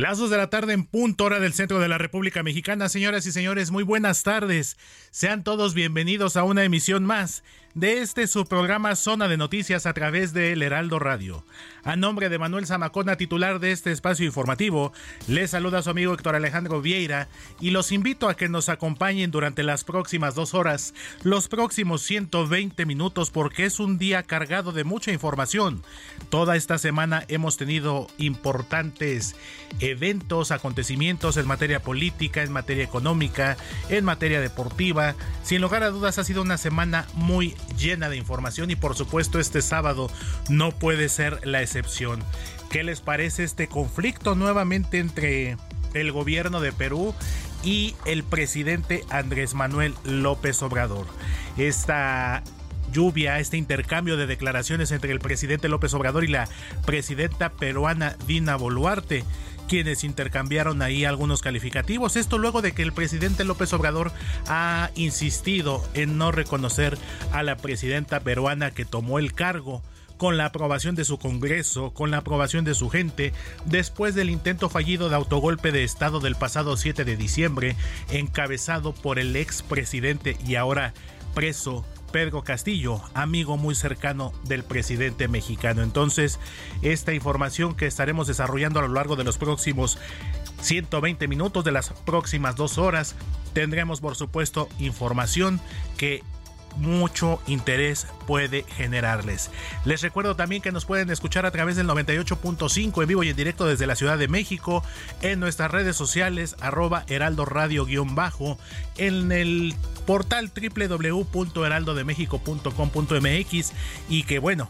Las dos de la tarde en punto hora del centro de la República Mexicana. Señoras y señores, muy buenas tardes. Sean todos bienvenidos a una emisión más de este su programa Zona de Noticias a través de El Heraldo Radio. A nombre de Manuel Zamacona, titular de este espacio informativo, les saluda su amigo Héctor Alejandro Vieira y los invito a que nos acompañen durante las próximas dos horas, los próximos 120 minutos, porque es un día cargado de mucha información. Toda esta semana hemos tenido importantes eventos, acontecimientos en materia política, en materia económica, en materia deportiva. Sin lugar a dudas ha sido una semana muy llena de información y por supuesto este sábado no puede ser la excepción. ¿Qué les parece este conflicto nuevamente entre el gobierno de Perú y el presidente Andrés Manuel López Obrador? Esta lluvia, este intercambio de declaraciones entre el presidente López Obrador y la presidenta peruana Dina Boluarte quienes intercambiaron ahí algunos calificativos. Esto luego de que el presidente López Obrador ha insistido en no reconocer a la presidenta peruana que tomó el cargo con la aprobación de su Congreso, con la aprobación de su gente, después del intento fallido de autogolpe de Estado del pasado 7 de diciembre, encabezado por el expresidente y ahora preso Pedro Castillo, amigo muy cercano del presidente mexicano. Entonces, esta información que estaremos desarrollando a lo largo de los próximos 120 minutos, de las próximas dos horas, tendremos por supuesto información que mucho interés puede generarles. Les recuerdo también que nos pueden escuchar a través del 98.5 en vivo y en directo desde la Ciudad de México, en nuestras redes sociales, arroba heraldo radio-bajo, en el portal www.heraldodemexico.com.mx y que bueno,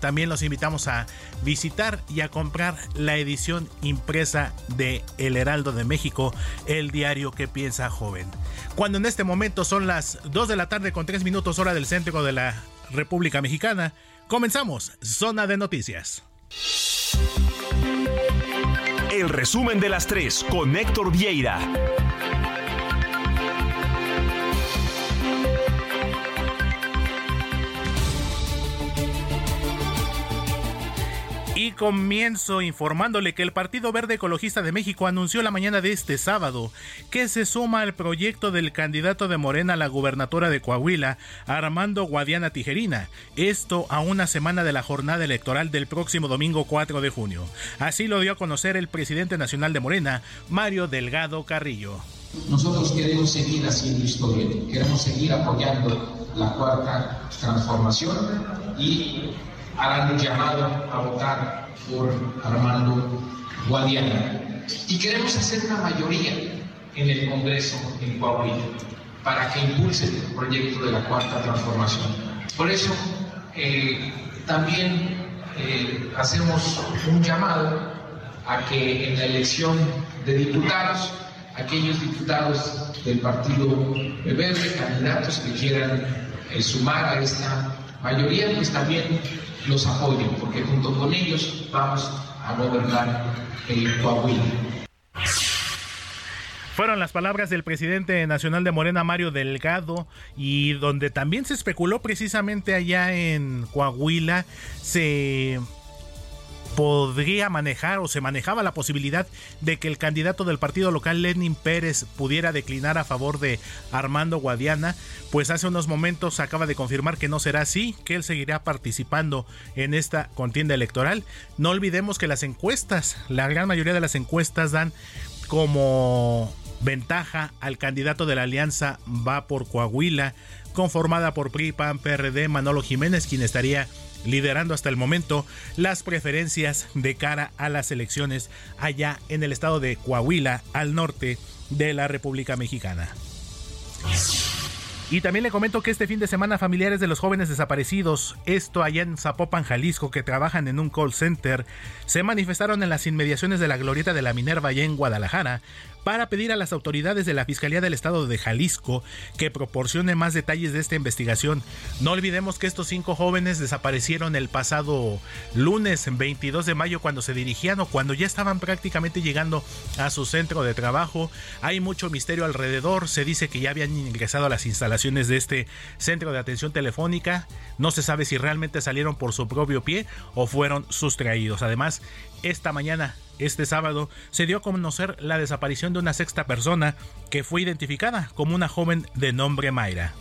también los invitamos a visitar y a comprar la edición impresa de El Heraldo de México, el diario que piensa joven. Cuando en este momento son las 2 de la tarde con 3 minutos hora del centro de la República Mexicana, comenzamos Zona de Noticias. El resumen de las 3 con Héctor Vieira. Y comienzo informándole que el Partido Verde Ecologista de México anunció la mañana de este sábado que se suma al proyecto del candidato de Morena a la gubernatura de Coahuila, Armando Guadiana Tijerina, esto a una semana de la jornada electoral del próximo domingo 4 de junio. Así lo dio a conocer el presidente nacional de Morena, Mario Delgado Carrillo. Nosotros queremos seguir haciendo historia, queremos seguir apoyando la cuarta transformación y harán un llamado a votar por Armando Guadiana. Y queremos hacer una mayoría en el Congreso en Coahuila para que impulse el proyecto de la Cuarta Transformación. Por eso eh, también eh, hacemos un llamado a que en la elección de diputados, aquellos diputados del Partido Verde, candidatos que quieran eh, sumar a esta mayoría, pues también los apoyen, porque junto con ellos vamos a gobernar el Coahuila. Fueron las palabras del presidente nacional de Morena, Mario Delgado, y donde también se especuló precisamente allá en Coahuila, se podría manejar o se manejaba la posibilidad de que el candidato del partido local Lenin Pérez pudiera declinar a favor de Armando Guadiana, pues hace unos momentos acaba de confirmar que no será así, que él seguirá participando en esta contienda electoral. No olvidemos que las encuestas, la gran mayoría de las encuestas dan como ventaja al candidato de la alianza va por Coahuila, conformada por PRI, PAN, PRD, Manolo Jiménez, quien estaría liderando hasta el momento las preferencias de cara a las elecciones allá en el estado de Coahuila, al norte de la República Mexicana. Y también le comento que este fin de semana familiares de los jóvenes desaparecidos, esto allá en Zapopan, Jalisco, que trabajan en un call center, se manifestaron en las inmediaciones de la glorieta de la Minerva allá en Guadalajara para pedir a las autoridades de la Fiscalía del Estado de Jalisco que proporcione más detalles de esta investigación. No olvidemos que estos cinco jóvenes desaparecieron el pasado lunes 22 de mayo cuando se dirigían o cuando ya estaban prácticamente llegando a su centro de trabajo. Hay mucho misterio alrededor, se dice que ya habían ingresado a las instalaciones de este centro de atención telefónica. No se sabe si realmente salieron por su propio pie o fueron sustraídos. Además, esta mañana este sábado se dio a conocer la desaparición de una sexta persona que fue identificada como una joven de nombre Mayra.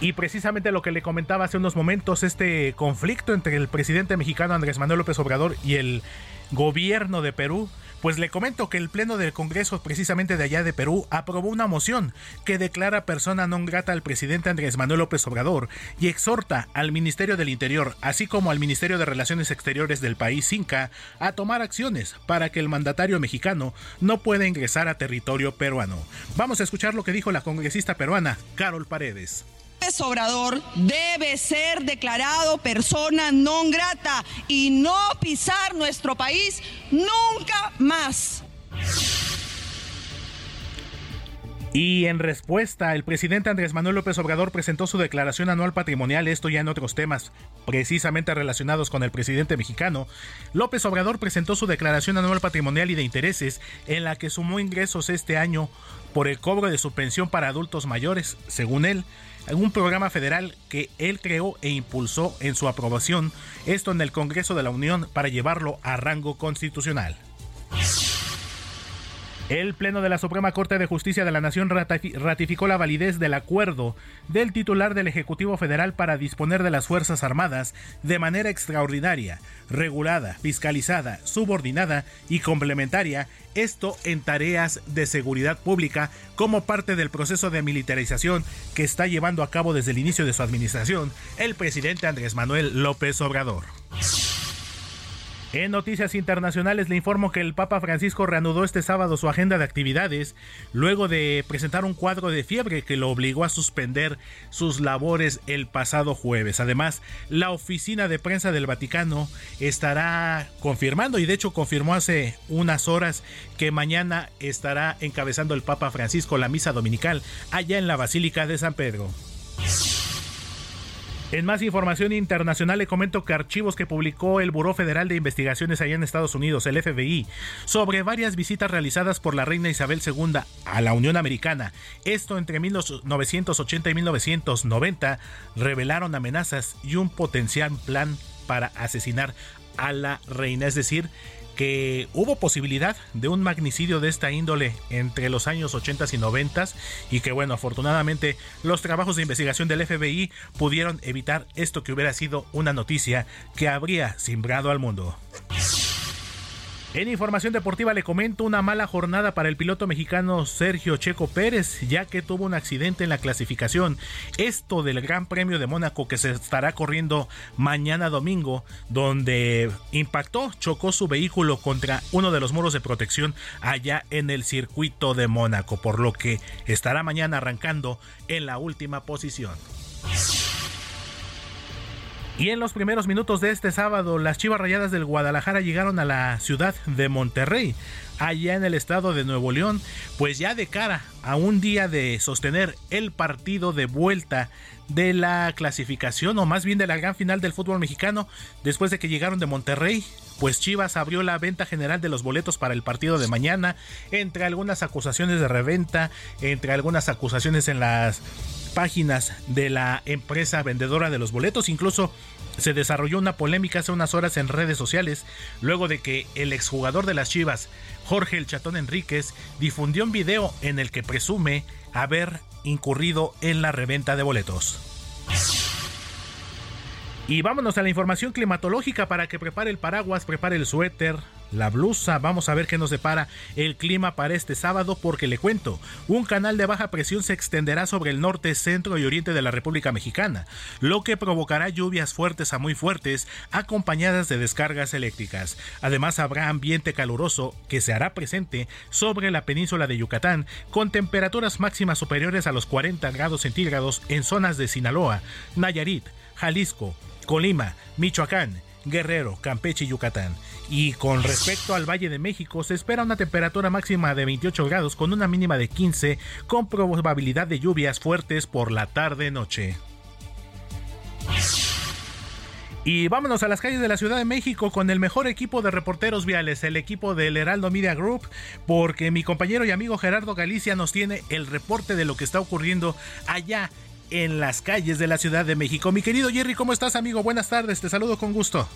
Y precisamente lo que le comentaba hace unos momentos, este conflicto entre el presidente mexicano Andrés Manuel López Obrador y el gobierno de Perú pues le comento que el Pleno del Congreso, precisamente de allá de Perú, aprobó una moción que declara persona non grata al presidente Andrés Manuel López Obrador y exhorta al Ministerio del Interior, así como al Ministerio de Relaciones Exteriores del país Inca, a tomar acciones para que el mandatario mexicano no pueda ingresar a territorio peruano. Vamos a escuchar lo que dijo la congresista peruana, Carol Paredes. López Obrador debe ser declarado persona non grata y no pisar nuestro país nunca más. Y en respuesta, el presidente Andrés Manuel López Obrador presentó su declaración anual patrimonial, esto ya en otros temas precisamente relacionados con el presidente mexicano. López Obrador presentó su declaración anual patrimonial y de intereses en la que sumó ingresos este año por el cobro de su pensión para adultos mayores, según él, un programa federal que él creó e impulsó en su aprobación, esto en el Congreso de la Unión para llevarlo a rango constitucional. El Pleno de la Suprema Corte de Justicia de la Nación ratificó la validez del acuerdo del titular del Ejecutivo Federal para disponer de las Fuerzas Armadas de manera extraordinaria, regulada, fiscalizada, subordinada y complementaria, esto en tareas de seguridad pública como parte del proceso de militarización que está llevando a cabo desde el inicio de su administración el presidente Andrés Manuel López Obrador. En noticias internacionales le informo que el Papa Francisco reanudó este sábado su agenda de actividades luego de presentar un cuadro de fiebre que lo obligó a suspender sus labores el pasado jueves. Además, la oficina de prensa del Vaticano estará confirmando y de hecho confirmó hace unas horas que mañana estará encabezando el Papa Francisco la misa dominical allá en la Basílica de San Pedro. En más información internacional le comento que archivos que publicó el Buró Federal de Investigaciones allá en Estados Unidos, el FBI, sobre varias visitas realizadas por la reina Isabel II a la Unión Americana, esto entre 1980 y 1990, revelaron amenazas y un potencial plan para asesinar a la reina, es decir, que hubo posibilidad de un magnicidio de esta índole entre los años 80 y 90 y que bueno, afortunadamente los trabajos de investigación del FBI pudieron evitar esto que hubiera sido una noticia que habría simbrado al mundo. En información deportiva le comento una mala jornada para el piloto mexicano Sergio Checo Pérez, ya que tuvo un accidente en la clasificación. Esto del Gran Premio de Mónaco que se estará corriendo mañana domingo, donde impactó, chocó su vehículo contra uno de los muros de protección allá en el circuito de Mónaco, por lo que estará mañana arrancando en la última posición. Y en los primeros minutos de este sábado, las Chivas Rayadas del Guadalajara llegaron a la ciudad de Monterrey, allá en el estado de Nuevo León, pues ya de cara a un día de sostener el partido de vuelta de la clasificación, o más bien de la gran final del fútbol mexicano, después de que llegaron de Monterrey, pues Chivas abrió la venta general de los boletos para el partido de mañana, entre algunas acusaciones de reventa, entre algunas acusaciones en las páginas de la empresa vendedora de los boletos. Incluso se desarrolló una polémica hace unas horas en redes sociales luego de que el exjugador de las Chivas, Jorge El Chatón Enríquez, difundió un video en el que presume haber incurrido en la reventa de boletos. Y vámonos a la información climatológica para que prepare el paraguas, prepare el suéter, la blusa. Vamos a ver qué nos depara el clima para este sábado porque le cuento, un canal de baja presión se extenderá sobre el norte, centro y oriente de la República Mexicana, lo que provocará lluvias fuertes a muy fuertes acompañadas de descargas eléctricas. Además habrá ambiente caluroso que se hará presente sobre la península de Yucatán con temperaturas máximas superiores a los 40 grados centígrados en zonas de Sinaloa, Nayarit, Jalisco, Colima, Michoacán, Guerrero, Campeche y Yucatán. Y con respecto al Valle de México, se espera una temperatura máxima de 28 grados con una mínima de 15, con probabilidad de lluvias fuertes por la tarde-noche. Y vámonos a las calles de la Ciudad de México con el mejor equipo de reporteros viales, el equipo del Heraldo Media Group, porque mi compañero y amigo Gerardo Galicia nos tiene el reporte de lo que está ocurriendo allá en las calles de la Ciudad de México. Mi querido Jerry, ¿cómo estás, amigo? Buenas tardes, te saludo con gusto.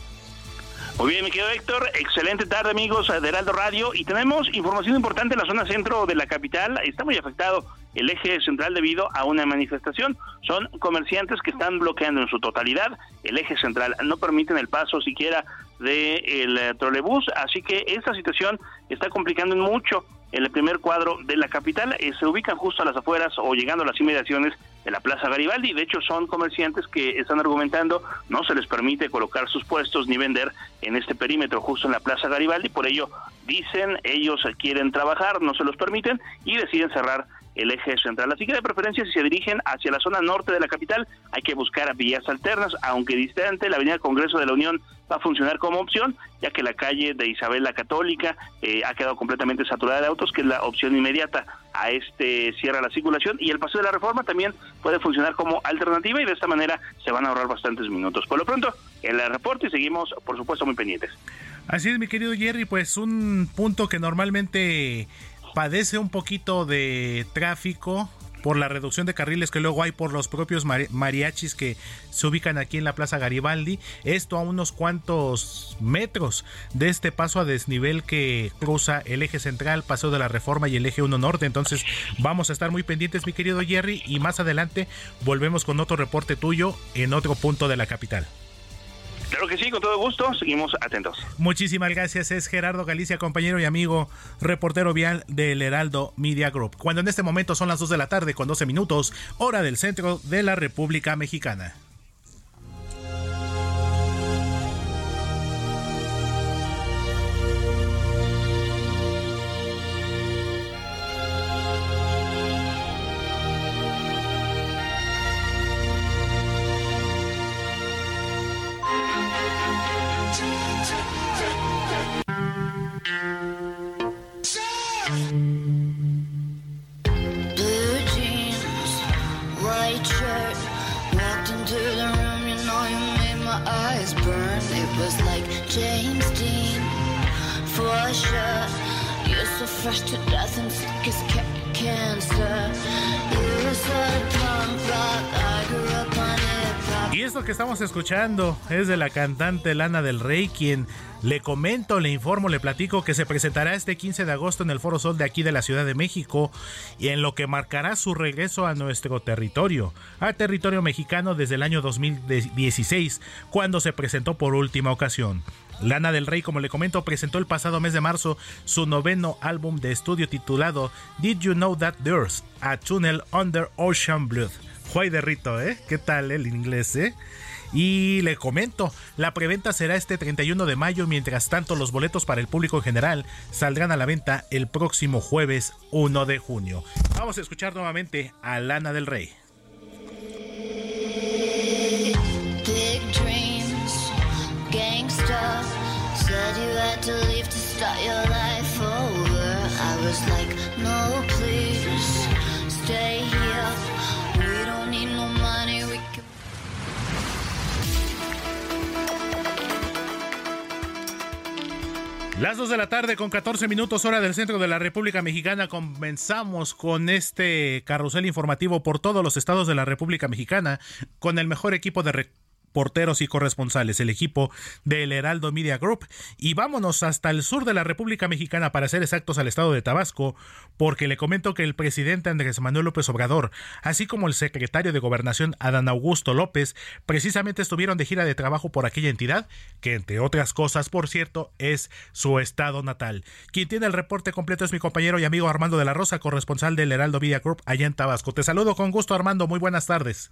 Muy bien, mi querido Héctor, excelente tarde amigos de Heraldo Radio y tenemos información importante en la zona centro de la capital, está muy afectado el eje central debido a una manifestación, son comerciantes que están bloqueando en su totalidad el eje central, no permiten el paso siquiera del de trolebús, así que esta situación está complicando mucho el primer cuadro de la capital, eh, se ubican justo a las afueras o llegando a las inmediaciones de la Plaza Garibaldi. De hecho, son comerciantes que están argumentando no se les permite colocar sus puestos ni vender en este perímetro justo en la Plaza Garibaldi. Por ello, dicen ellos quieren trabajar, no se los permiten y deciden cerrar el eje central. Así que de preferencia si se dirigen hacia la zona norte de la capital hay que buscar vías alternas, aunque distante la Avenida Congreso de la Unión va a funcionar como opción, ya que la calle de Isabel la Católica eh, ha quedado completamente saturada de autos, que es la opción inmediata a este cierre la circulación, y el Paseo de la Reforma también puede funcionar como alternativa y de esta manera se van a ahorrar bastantes minutos. Por lo pronto, el reporte y seguimos, por supuesto, muy pendientes. Así es, mi querido Jerry, pues un punto que normalmente padece un poquito de tráfico por la reducción de carriles que luego hay por los propios mariachis que se ubican aquí en la Plaza Garibaldi. Esto a unos cuantos metros de este paso a desnivel que cruza el eje central, Paseo de la Reforma y el eje 1 Norte. Entonces vamos a estar muy pendientes, mi querido Jerry, y más adelante volvemos con otro reporte tuyo en otro punto de la capital. Claro que sí, con todo gusto, seguimos atentos. Muchísimas gracias, es Gerardo Galicia, compañero y amigo, reportero vial del Heraldo Media Group. Cuando en este momento son las 2 de la tarde con 12 minutos, hora del centro de la República Mexicana. Y esto que estamos escuchando es de la cantante Lana del Rey, quien le comento, le informo, le platico que se presentará este 15 de agosto en el Foro Sol de aquí de la Ciudad de México y en lo que marcará su regreso a nuestro territorio, al territorio mexicano desde el año 2016, cuando se presentó por última ocasión. Lana del Rey, como le comento, presentó el pasado mes de marzo su noveno álbum de estudio titulado Did You Know That There's a Tunnel Under Ocean Blood. Juay de Rito, ¿eh? ¿Qué tal el inglés, eh? Y le comento, la preventa será este 31 de mayo, mientras tanto los boletos para el público en general saldrán a la venta el próximo jueves 1 de junio. Vamos a escuchar nuevamente a Lana del Rey. Las 2 de la tarde con 14 minutos hora del centro de la República Mexicana. Comenzamos con este carrusel informativo por todos los estados de la República Mexicana con el mejor equipo de porteros y corresponsales, el equipo del Heraldo Media Group. Y vámonos hasta el sur de la República Mexicana, para ser exactos, al estado de Tabasco, porque le comento que el presidente Andrés Manuel López Obrador, así como el secretario de Gobernación Adán Augusto López, precisamente estuvieron de gira de trabajo por aquella entidad, que entre otras cosas, por cierto, es su estado natal. Quien tiene el reporte completo es mi compañero y amigo Armando de la Rosa, corresponsal del Heraldo Media Group allá en Tabasco. Te saludo con gusto, Armando. Muy buenas tardes.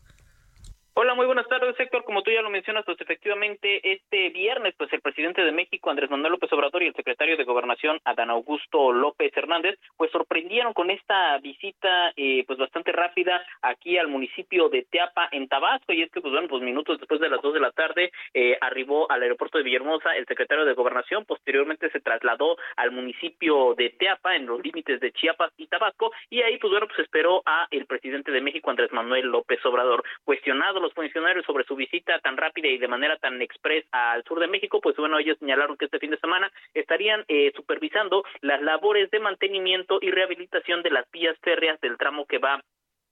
Hola, muy buenas tardes, Héctor. Como tú ya lo mencionas, pues efectivamente este viernes, pues el presidente de México, Andrés Manuel López Obrador, y el secretario de Gobernación, Adán Augusto López Hernández, pues sorprendieron con esta visita, eh, pues bastante rápida aquí al municipio de Teapa, en Tabasco. Y es que, pues bueno, pues minutos después de las dos de la tarde, eh, arribó al aeropuerto de Villahermosa el secretario de Gobernación. Posteriormente se trasladó al municipio de Teapa, en los límites de Chiapas y Tabasco. Y ahí, pues bueno, pues esperó a el presidente de México, Andrés Manuel López Obrador. Cuestionado los funcionarios sobre su visita tan rápida y de manera tan express al sur de México, pues bueno, ellos señalaron que este fin de semana estarían eh, supervisando las labores de mantenimiento y rehabilitación de las vías férreas del tramo que va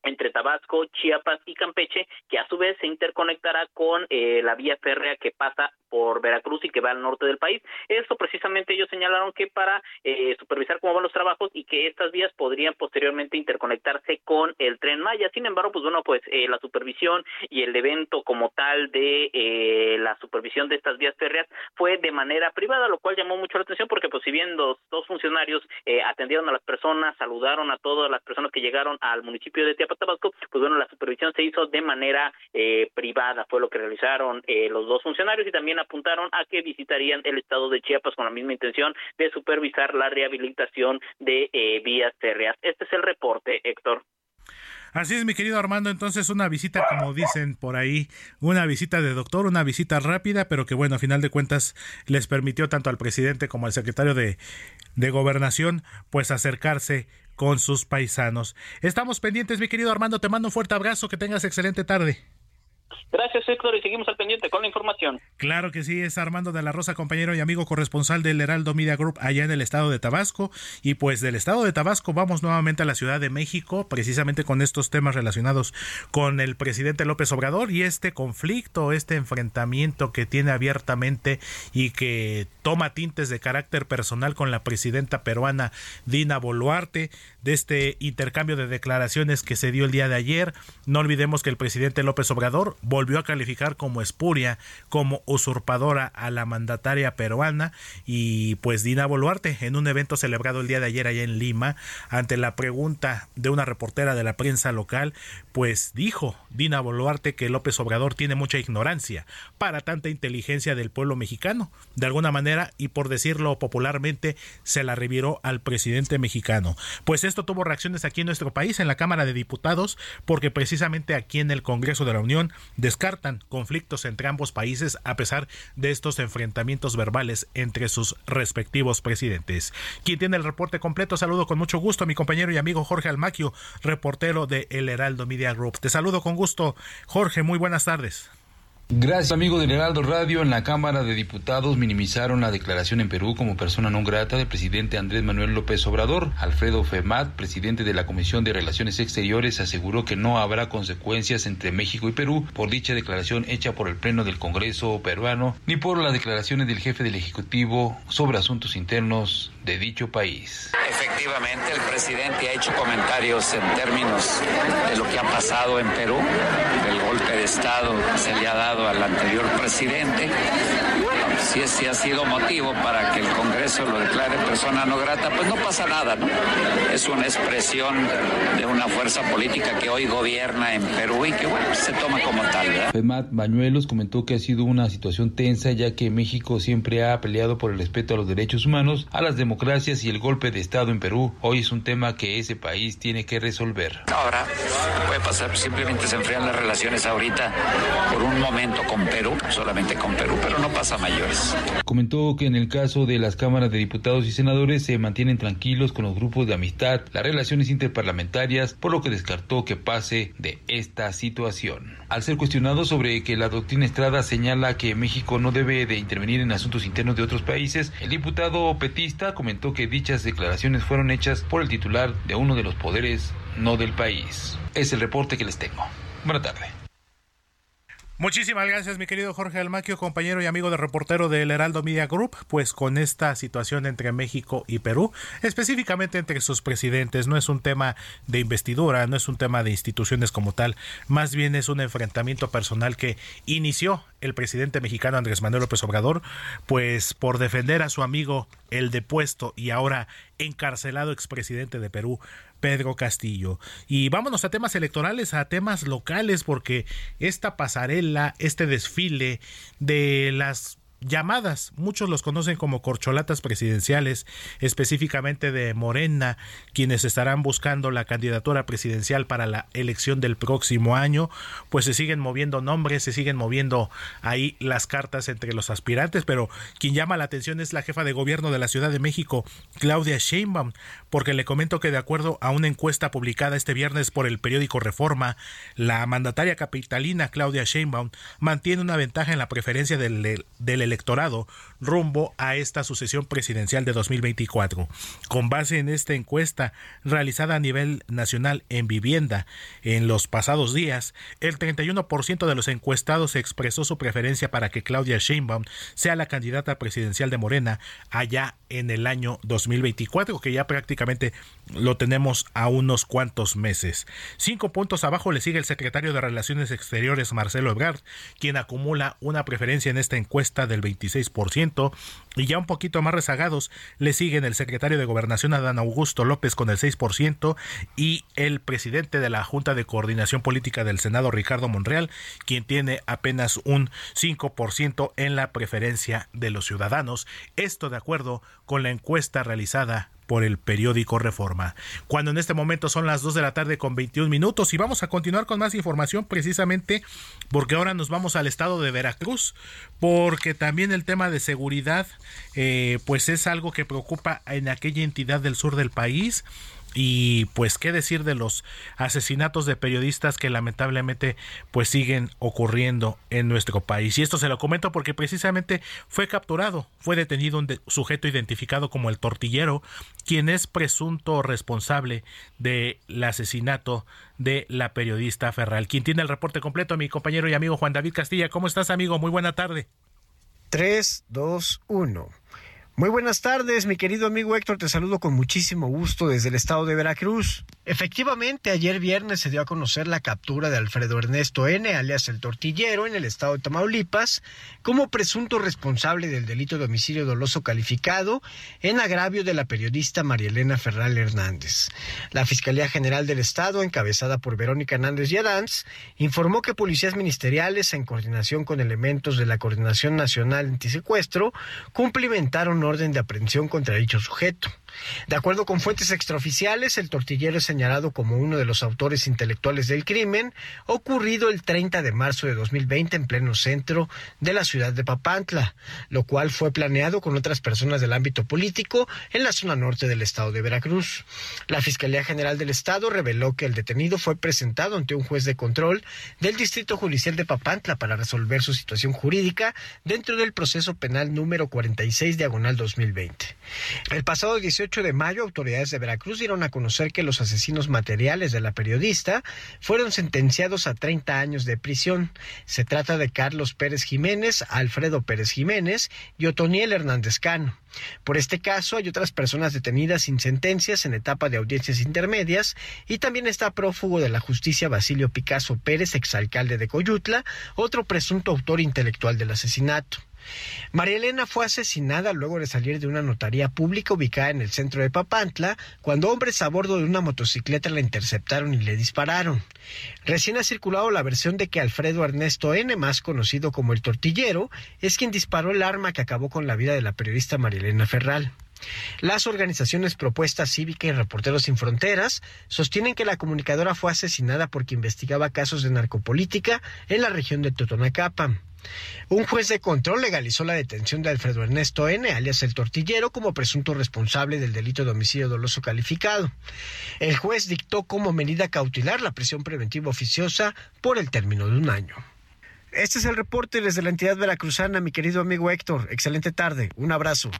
entre Tabasco, Chiapas y Campeche, que a su vez se interconectará con eh, la vía férrea que pasa por Veracruz y que va al norte del país. Esto precisamente ellos señalaron que para eh, supervisar cómo van los trabajos y que estas vías podrían posteriormente interconectarse con el tren Maya. Sin embargo, pues bueno, pues eh, la supervisión y el evento como tal de la supervisión de estas vías férreas fue de manera privada, lo cual llamó mucho la atención porque pues si bien los dos funcionarios atendieron a las personas, saludaron a todas las personas que llegaron al municipio de Tabasco, pues bueno, la supervisión se hizo de manera eh, privada, fue lo que realizaron eh, los dos funcionarios y también apuntaron a que visitarían el estado de Chiapas con la misma intención de supervisar la rehabilitación de eh, vías férreas. Este es el reporte, Héctor. Así es, mi querido Armando. Entonces, una visita, como dicen por ahí, una visita de doctor, una visita rápida, pero que bueno, a final de cuentas les permitió tanto al presidente como al secretario de, de Gobernación, pues acercarse con sus paisanos. Estamos pendientes, mi querido Armando, te mando un fuerte abrazo, que tengas excelente tarde. Gracias, Héctor, y seguimos al pendiente con la información. Claro que sí, es Armando de la Rosa, compañero y amigo corresponsal del Heraldo Media Group allá en el estado de Tabasco. Y pues del estado de Tabasco vamos nuevamente a la Ciudad de México, precisamente con estos temas relacionados con el presidente López Obrador y este conflicto, este enfrentamiento que tiene abiertamente y que toma tintes de carácter personal con la presidenta peruana Dina Boluarte, de este intercambio de declaraciones que se dio el día de ayer. No olvidemos que el presidente López Obrador volvió a calificar como espuria, como usurpadora a la mandataria peruana. Y pues Dina Boluarte en un evento celebrado el día de ayer allá en Lima ante la pregunta de una reportera de la prensa local pues dijo Dina Boluarte que López Obrador tiene mucha ignorancia para tanta inteligencia del pueblo mexicano. De alguna manera y por decirlo popularmente se la reviró al presidente mexicano. Pues esto tuvo reacciones aquí en nuestro país en la Cámara de Diputados porque precisamente aquí en el Congreso de la Unión descartan conflictos entre ambos países a pesar de estos enfrentamientos verbales entre sus respectivos presidentes. Quien tiene el reporte completo, saludo con mucho gusto a mi compañero y amigo Jorge Almaquio, reportero de El Heraldo Media Group. Te saludo con gusto, Jorge, muy buenas tardes. Gracias, amigo del Heraldo Radio. En la Cámara de Diputados minimizaron la declaración en Perú como persona no grata del presidente Andrés Manuel López Obrador. Alfredo Femat, presidente de la Comisión de Relaciones Exteriores, aseguró que no habrá consecuencias entre México y Perú por dicha declaración hecha por el Pleno del Congreso peruano, ni por las declaraciones del jefe del Ejecutivo sobre asuntos internos de dicho país. Efectivamente, el presidente ha hecho comentarios en términos de lo que ha pasado en Perú, del golpe de Estado que se le ha dado al anterior presidente. Si ese ha sido motivo para que el Congreso lo declare persona no grata, pues no pasa nada, ¿no? Es una expresión de una fuerza política que hoy gobierna en Perú y que, bueno, se toma como tal, ¿verdad? Femat Bañuelos comentó que ha sido una situación tensa ya que México siempre ha peleado por el respeto a los derechos humanos, a las democracias y el golpe de Estado en Perú. Hoy es un tema que ese país tiene que resolver. Ahora puede pasar, simplemente se enfrían las relaciones ahorita por un momento con Perú, solamente con Perú, pero no pasa mayor. López. Comentó que en el caso de las cámaras de diputados y senadores se mantienen tranquilos con los grupos de amistad, las relaciones interparlamentarias, por lo que descartó que pase de esta situación. Al ser cuestionado sobre que la doctrina Estrada señala que México no debe de intervenir en asuntos internos de otros países, el diputado petista comentó que dichas declaraciones fueron hechas por el titular de uno de los poderes, no del país. Es el reporte que les tengo. Buenas tardes. Muchísimas gracias, mi querido Jorge Almaquio, compañero y amigo de reportero del Heraldo Media Group. Pues con esta situación entre México y Perú, específicamente entre sus presidentes, no es un tema de investidura, no es un tema de instituciones como tal, más bien es un enfrentamiento personal que inició el presidente mexicano Andrés Manuel López Obrador, pues por defender a su amigo el depuesto y ahora encarcelado expresidente de Perú, Pedro Castillo. Y vámonos a temas electorales, a temas locales, porque esta pasarela, este desfile de las llamadas, muchos los conocen como corcholatas presidenciales, específicamente de Morena, quienes estarán buscando la candidatura presidencial para la elección del próximo año, pues se siguen moviendo nombres, se siguen moviendo ahí las cartas entre los aspirantes, pero quien llama la atención es la jefa de gobierno de la Ciudad de México, Claudia Sheinbaum, porque le comento que de acuerdo a una encuesta publicada este viernes por el periódico Reforma, la mandataria capitalina Claudia Sheinbaum mantiene una ventaja en la preferencia del, del electorado rumbo a esta sucesión presidencial de 2024. Con base en esta encuesta realizada a nivel nacional en vivienda en los pasados días, el 31% de los encuestados expresó su preferencia para que Claudia Sheinbaum sea la candidata presidencial de Morena allá en el año 2024, que ya prácticamente lo tenemos a unos cuantos meses. Cinco puntos abajo le sigue el secretario de Relaciones Exteriores Marcelo Ebrard, quien acumula una preferencia en esta encuesta del 26%, y ya un poquito más rezagados le siguen el secretario de Gobernación Adán Augusto López con el 6% y el presidente de la Junta de Coordinación Política del Senado Ricardo Monreal, quien tiene apenas un 5% en la preferencia de los ciudadanos. Esto de acuerdo con la encuesta realizada por el periódico Reforma. Cuando en este momento son las 2 de la tarde con 21 minutos y vamos a continuar con más información precisamente porque ahora nos vamos al estado de Veracruz porque también el tema de seguridad eh, pues es algo que preocupa en aquella entidad del sur del país y pues qué decir de los asesinatos de periodistas que lamentablemente pues siguen ocurriendo en nuestro país. Y esto se lo comento porque precisamente fue capturado, fue detenido un sujeto identificado como el tortillero, quien es presunto responsable del asesinato de la periodista Ferral. Quien tiene el reporte completo, mi compañero y amigo Juan David Castilla. ¿Cómo estás, amigo? Muy buena tarde. 3, 2, 1. Muy buenas tardes, mi querido amigo Héctor, te saludo con muchísimo gusto desde el estado de Veracruz. Efectivamente, ayer viernes se dio a conocer la captura de Alfredo Ernesto N., alias el tortillero, en el estado de Tamaulipas, como presunto responsable del delito de homicidio doloso calificado en agravio de la periodista María Elena Ferral Hernández. La Fiscalía General del Estado, encabezada por Verónica Hernández Yadanz, informó que policías ministeriales, en coordinación con elementos de la Coordinación Nacional Antisecuestro, cumplimentaron orden de aprehensión contra dicho sujeto. De acuerdo con fuentes extraoficiales, el tortillero es señalado como uno de los autores intelectuales del crimen ocurrido el 30 de marzo de 2020 en pleno centro de la ciudad de Papantla, lo cual fue planeado con otras personas del ámbito político en la zona norte del estado de Veracruz. La Fiscalía General del Estado reveló que el detenido fue presentado ante un juez de control del Distrito Judicial de Papantla para resolver su situación jurídica dentro del proceso penal número 46 diagonal 2020. El pasado 18 de mayo, autoridades de Veracruz dieron a conocer que los asesinos materiales de la periodista fueron sentenciados a 30 años de prisión. Se trata de Carlos Pérez Jiménez, Alfredo Pérez Jiménez y Otoniel Hernández Cano. Por este caso hay otras personas detenidas sin sentencias en etapa de audiencias intermedias y también está prófugo de la justicia Basilio Picasso Pérez, exalcalde de Coyutla, otro presunto autor intelectual del asesinato. María Elena fue asesinada luego de salir de una notaría pública ubicada en el centro de Papantla, cuando hombres a bordo de una motocicleta la interceptaron y le dispararon. Recién ha circulado la versión de que Alfredo Ernesto N., más conocido como el tortillero, es quien disparó el arma que acabó con la vida de la periodista María Elena Ferral. Las organizaciones Propuesta Cívica y Reporteros Sin Fronteras sostienen que la comunicadora fue asesinada porque investigaba casos de narcopolítica en la región de Totonacapa. Un juez de control legalizó la detención de Alfredo Ernesto N., alias el tortillero, como presunto responsable del delito de homicidio doloso calificado. El juez dictó como medida cautelar la prisión preventiva oficiosa por el término de un año. Este es el reporte desde la entidad veracruzana, mi querido amigo Héctor. Excelente tarde. Un abrazo.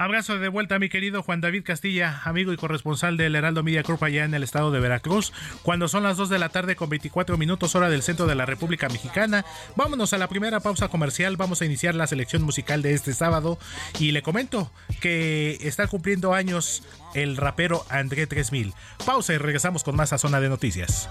Abrazo de vuelta, mi querido Juan David Castilla, amigo y corresponsal del Heraldo Media Group allá en el estado de Veracruz. Cuando son las 2 de la tarde con 24 minutos hora del centro de la República Mexicana, vámonos a la primera pausa comercial. Vamos a iniciar la selección musical de este sábado y le comento que está cumpliendo años el rapero André 3000. Pausa y regresamos con más a Zona de Noticias.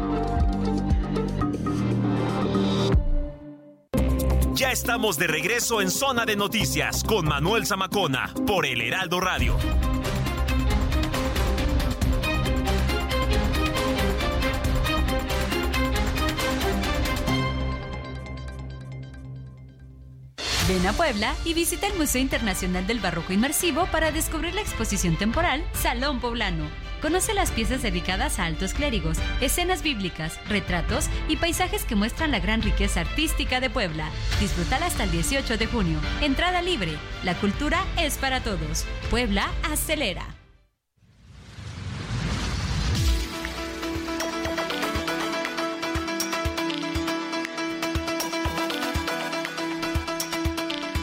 Ya estamos de regreso en Zona de Noticias con Manuel Zamacona por el Heraldo Radio. Ven a Puebla y visita el Museo Internacional del Barroco Inmersivo para descubrir la exposición temporal Salón Poblano. Conoce las piezas dedicadas a altos clérigos, escenas bíblicas, retratos y paisajes que muestran la gran riqueza artística de Puebla. Disfrútala hasta el 18 de junio. Entrada libre. La cultura es para todos. Puebla acelera.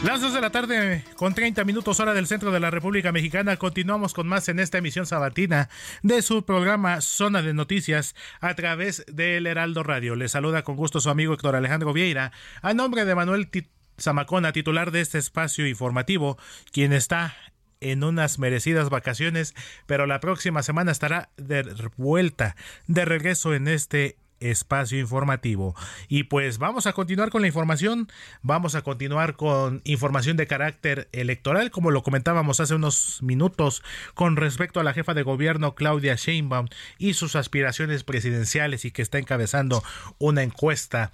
Las 2 de la tarde con 30 minutos hora del centro de la República Mexicana. Continuamos con más en esta emisión sabatina de su programa Zona de Noticias a través del Heraldo Radio. Le saluda con gusto su amigo Héctor Alejandro Vieira a nombre de Manuel Zamacona, titular de este espacio informativo, quien está en unas merecidas vacaciones, pero la próxima semana estará de vuelta, de regreso en este espacio informativo. Y pues vamos a continuar con la información, vamos a continuar con información de carácter electoral, como lo comentábamos hace unos minutos con respecto a la jefa de gobierno Claudia Sheinbaum y sus aspiraciones presidenciales y que está encabezando una encuesta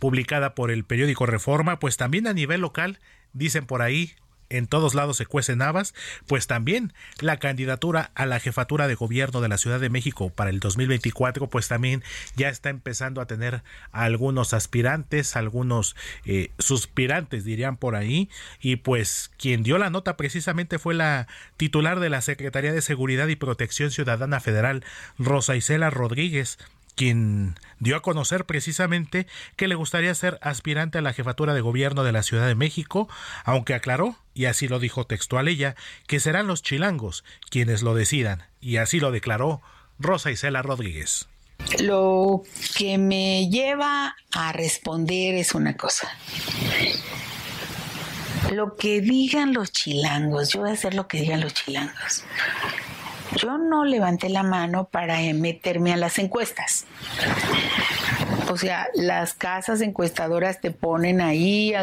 publicada por el periódico Reforma, pues también a nivel local, dicen por ahí, en todos lados se cuecen habas, pues también la candidatura a la jefatura de gobierno de la Ciudad de México para el 2024, pues también ya está empezando a tener algunos aspirantes, algunos eh, suspirantes, dirían por ahí, y pues quien dio la nota precisamente fue la titular de la Secretaría de Seguridad y Protección Ciudadana Federal, Rosa Isela Rodríguez, quien dio a conocer precisamente que le gustaría ser aspirante a la jefatura de gobierno de la Ciudad de México, aunque aclaró, y así lo dijo textual ella, que serán los chilangos quienes lo decidan, y así lo declaró Rosa Isela Rodríguez. Lo que me lleva a responder es una cosa. Lo que digan los chilangos, yo voy a hacer lo que digan los chilangos. Yo no levanté la mano para meterme a las encuestas. O sea, las casas encuestadoras te ponen ahí.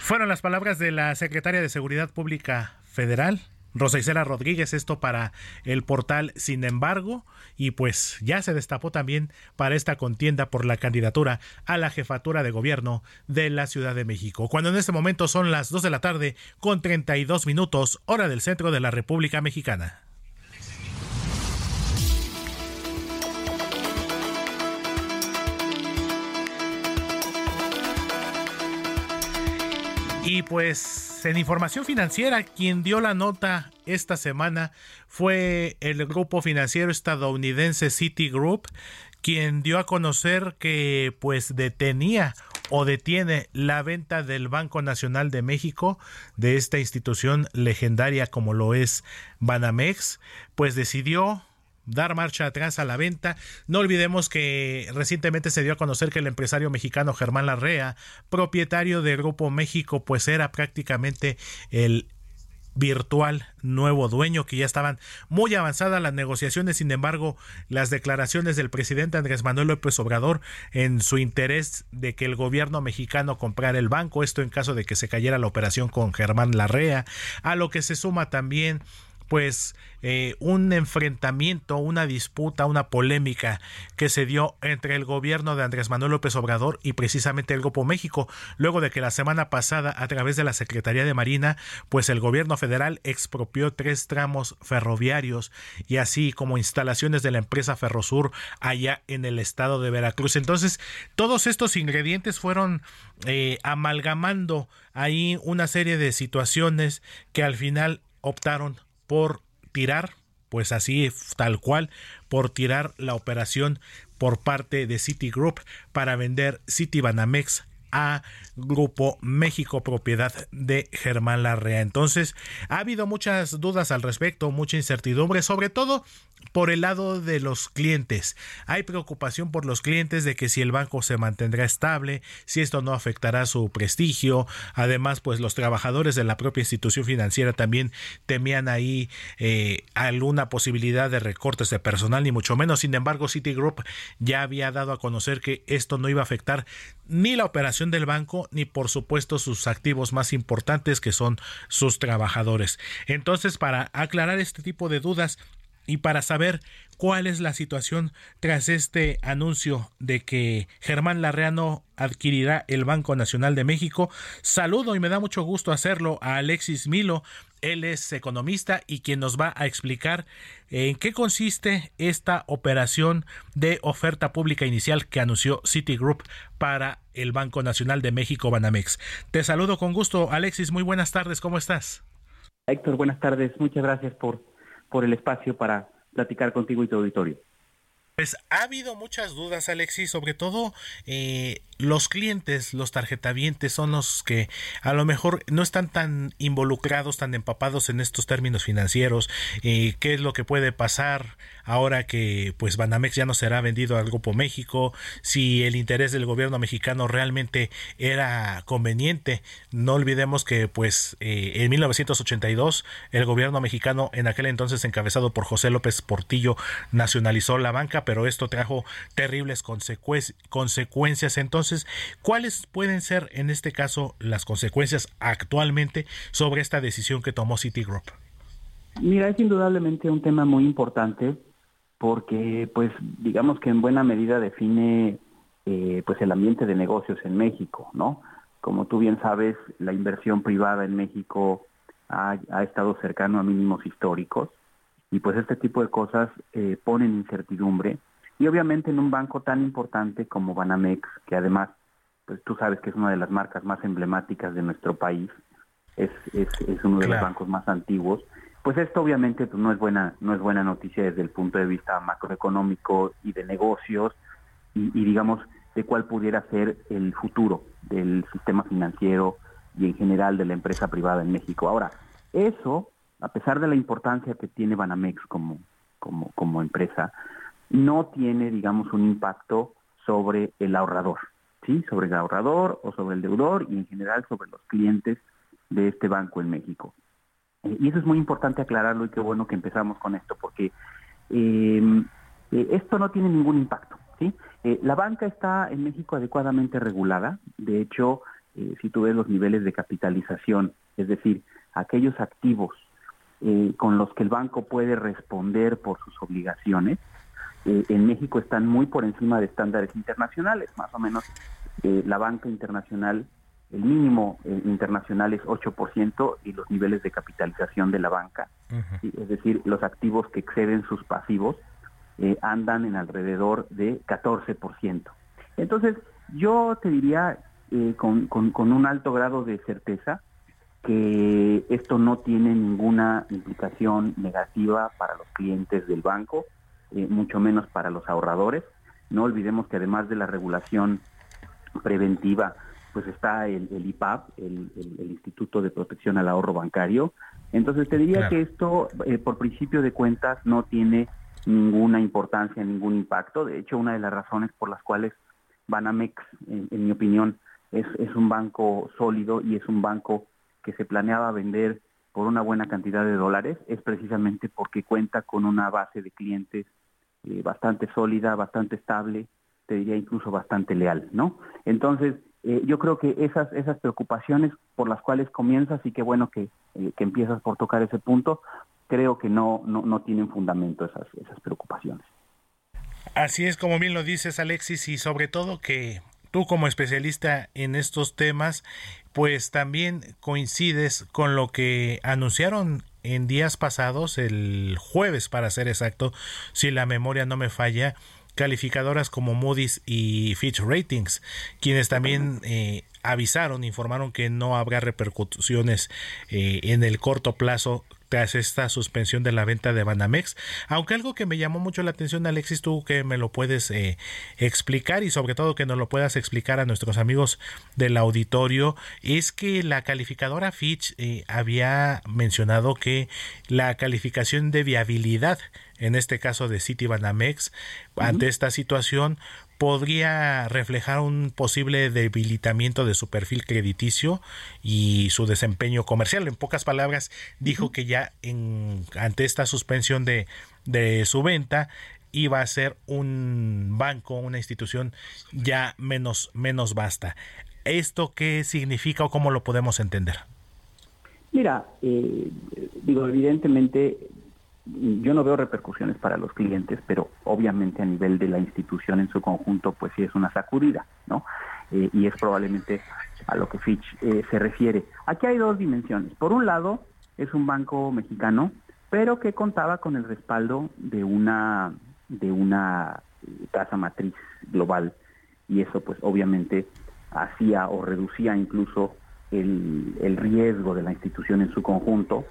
Fueron las palabras de la secretaria de Seguridad Pública Federal, Rosa Isela Rodríguez, esto para el portal Sin embargo, y pues ya se destapó también para esta contienda por la candidatura a la jefatura de gobierno de la Ciudad de México. Cuando en este momento son las 2 de la tarde con 32 minutos, hora del centro de la República Mexicana. Y pues en información financiera, quien dio la nota esta semana fue el grupo financiero estadounidense Citigroup, quien dio a conocer que pues detenía o detiene la venta del Banco Nacional de México, de esta institución legendaria como lo es Banamex, pues decidió dar marcha atrás a la venta. No olvidemos que recientemente se dio a conocer que el empresario mexicano Germán Larrea, propietario de Grupo México, pues era prácticamente el virtual nuevo dueño que ya estaban muy avanzadas las negociaciones sin embargo las declaraciones del presidente Andrés Manuel López Obrador en su interés de que el gobierno mexicano comprara el banco esto en caso de que se cayera la operación con Germán Larrea a lo que se suma también pues eh, un enfrentamiento, una disputa, una polémica que se dio entre el gobierno de Andrés Manuel López Obrador y precisamente el Grupo México, luego de que la semana pasada a través de la Secretaría de Marina, pues el gobierno federal expropió tres tramos ferroviarios y así como instalaciones de la empresa Ferrosur allá en el estado de Veracruz. Entonces, todos estos ingredientes fueron eh, amalgamando ahí una serie de situaciones que al final optaron por tirar, pues así tal cual, por tirar la operación por parte de Citigroup para vender Citibanamex a Grupo México, propiedad de Germán Larrea. Entonces, ha habido muchas dudas al respecto, mucha incertidumbre, sobre todo por el lado de los clientes. Hay preocupación por los clientes de que si el banco se mantendrá estable, si esto no afectará su prestigio. Además, pues los trabajadores de la propia institución financiera también temían ahí eh, alguna posibilidad de recortes de personal, ni mucho menos. Sin embargo, Citigroup ya había dado a conocer que esto no iba a afectar ni la operación del banco, ni por supuesto sus activos más importantes, que son sus trabajadores. Entonces, para aclarar este tipo de dudas, y para saber cuál es la situación tras este anuncio de que Germán Larreano adquirirá el Banco Nacional de México, saludo y me da mucho gusto hacerlo a Alexis Milo. Él es economista y quien nos va a explicar en qué consiste esta operación de oferta pública inicial que anunció Citigroup para el Banco Nacional de México Banamex. Te saludo con gusto, Alexis. Muy buenas tardes. ¿Cómo estás? Héctor, buenas tardes. Muchas gracias por por el espacio para platicar contigo y tu auditorio. Pues ha habido muchas dudas, Alexis, sobre todo eh, los clientes, los tarjetavientes son los que a lo mejor no están tan involucrados, tan empapados en estos términos financieros, y qué es lo que puede pasar ahora que pues Banamex ya no será vendido al Grupo México, si el interés del gobierno mexicano realmente era conveniente. No olvidemos que pues eh, en 1982 el gobierno mexicano en aquel entonces encabezado por José López Portillo nacionalizó la banca, pero esto trajo terribles consecuencias entonces ¿cuáles pueden ser en este caso las consecuencias actualmente sobre esta decisión que tomó Citigroup? Mira, es indudablemente un tema muy importante porque, pues, digamos que en buena medida define, eh, pues, el ambiente de negocios en México, ¿no? Como tú bien sabes, la inversión privada en México ha, estado cercano a mínimos históricos y, pues, este tipo de cosas eh, ponen incertidumbre y obviamente en un banco tan importante como Banamex, que además, pues tú sabes que es una de las marcas más emblemáticas de nuestro país, es, es, uno de los bancos más antiguos, pues esto obviamente pues, no es buena no es buena noticia desde el punto de vista macroeconómico y de negocios y, digamos de cuál pudiera ser el futuro del sistema financiero y en general de la empresa privada en México. Ahora, eso, a pesar de la importancia que tiene Banamex como, como, como empresa, no tiene, digamos, un impacto sobre el ahorrador, ¿sí? Sobre el ahorrador o sobre el deudor y en general sobre los clientes de este banco en México. Eh, y eso es muy importante aclararlo y qué bueno que empezamos con esto, porque em, eh, esto no tiene ningún impacto, ¿sí? Eh, la banca está en México adecuadamente regulada, de hecho, si tú ves los niveles de capitalización, es decir, aquellos activos con los que el banco puede responder por sus obligaciones, eh, en México están muy por encima de estándares internacionales, más o menos eh, la banca internacional, el mínimo eh, internacional es 8% y los niveles de capitalización de la banca, es decir, los activos que exceden sus pasivos andan en alrededor de 14%. Entonces, yo te diría con, con un alto grado de certeza que esto no tiene ninguna implicación negativa para los clientes del banco, eh, mucho menos para los ahorradores. No olvidemos que además de la regulación preventiva, pues está el, el IPAP, el, Instituto de Protección al Ahorro Bancario. Entonces te diría que esto, eh, por principio de cuentas, no tiene ninguna importancia, ningún impacto. De hecho, una de las razones por las cuales Banamex, en, en mi opinión, es, es, un banco sólido y es un banco que se planeaba vender por una buena cantidad de dólares es precisamente porque cuenta con una base de clientes eh, bastante sólida, bastante estable, te diría incluso bastante leal, ¿no? Entonces, eh, yo creo que esas, esas preocupaciones por las cuales comienzas y qué bueno que, eh, que empiezas por tocar ese punto, creo que no, no, no tienen fundamento esas, esas preocupaciones. Así es como bien lo dices Alexis y sobre todo que tú como especialista en estos temas pues también coincides con lo que anunciaron en días pasados, el jueves para ser exacto, si la memoria no me falla, calificadoras como Moody's y Fitch Ratings, quienes también eh, avisaron, informaron que no habrá repercusiones eh, en el corto plazo tras esta suspensión de la venta de Banamex. Aunque algo que me llamó mucho la atención, Alexis, tú que me lo puedes eh, explicar y sobre todo que nos lo puedas explicar a nuestros amigos del auditorio, es que la calificadora Fitch eh, había mencionado que la calificación de viabilidad en este caso de City Banamex, ante esta situación, podría reflejar un posible debilitamiento de su perfil crediticio y su desempeño comercial. En pocas palabras, dijo que ya en, ante esta suspensión de, de su venta, iba a ser un banco, una institución ya menos, menos vasta. ¿Esto qué significa o cómo lo podemos entender? Mira, eh, digo, evidentemente yo no veo repercusiones para los clientes, pero obviamente a nivel de la institución en su conjunto, pues sí es una sacudida, ¿no? Eh, y es probablemente a lo que Fitch eh, se refiere. Aquí hay dos dimensiones. Por un lado, es un banco mexicano, pero que contaba con el respaldo de una de una casa matriz global y eso pues obviamente hacía o reducía incluso el, el riesgo de la institución en su conjunto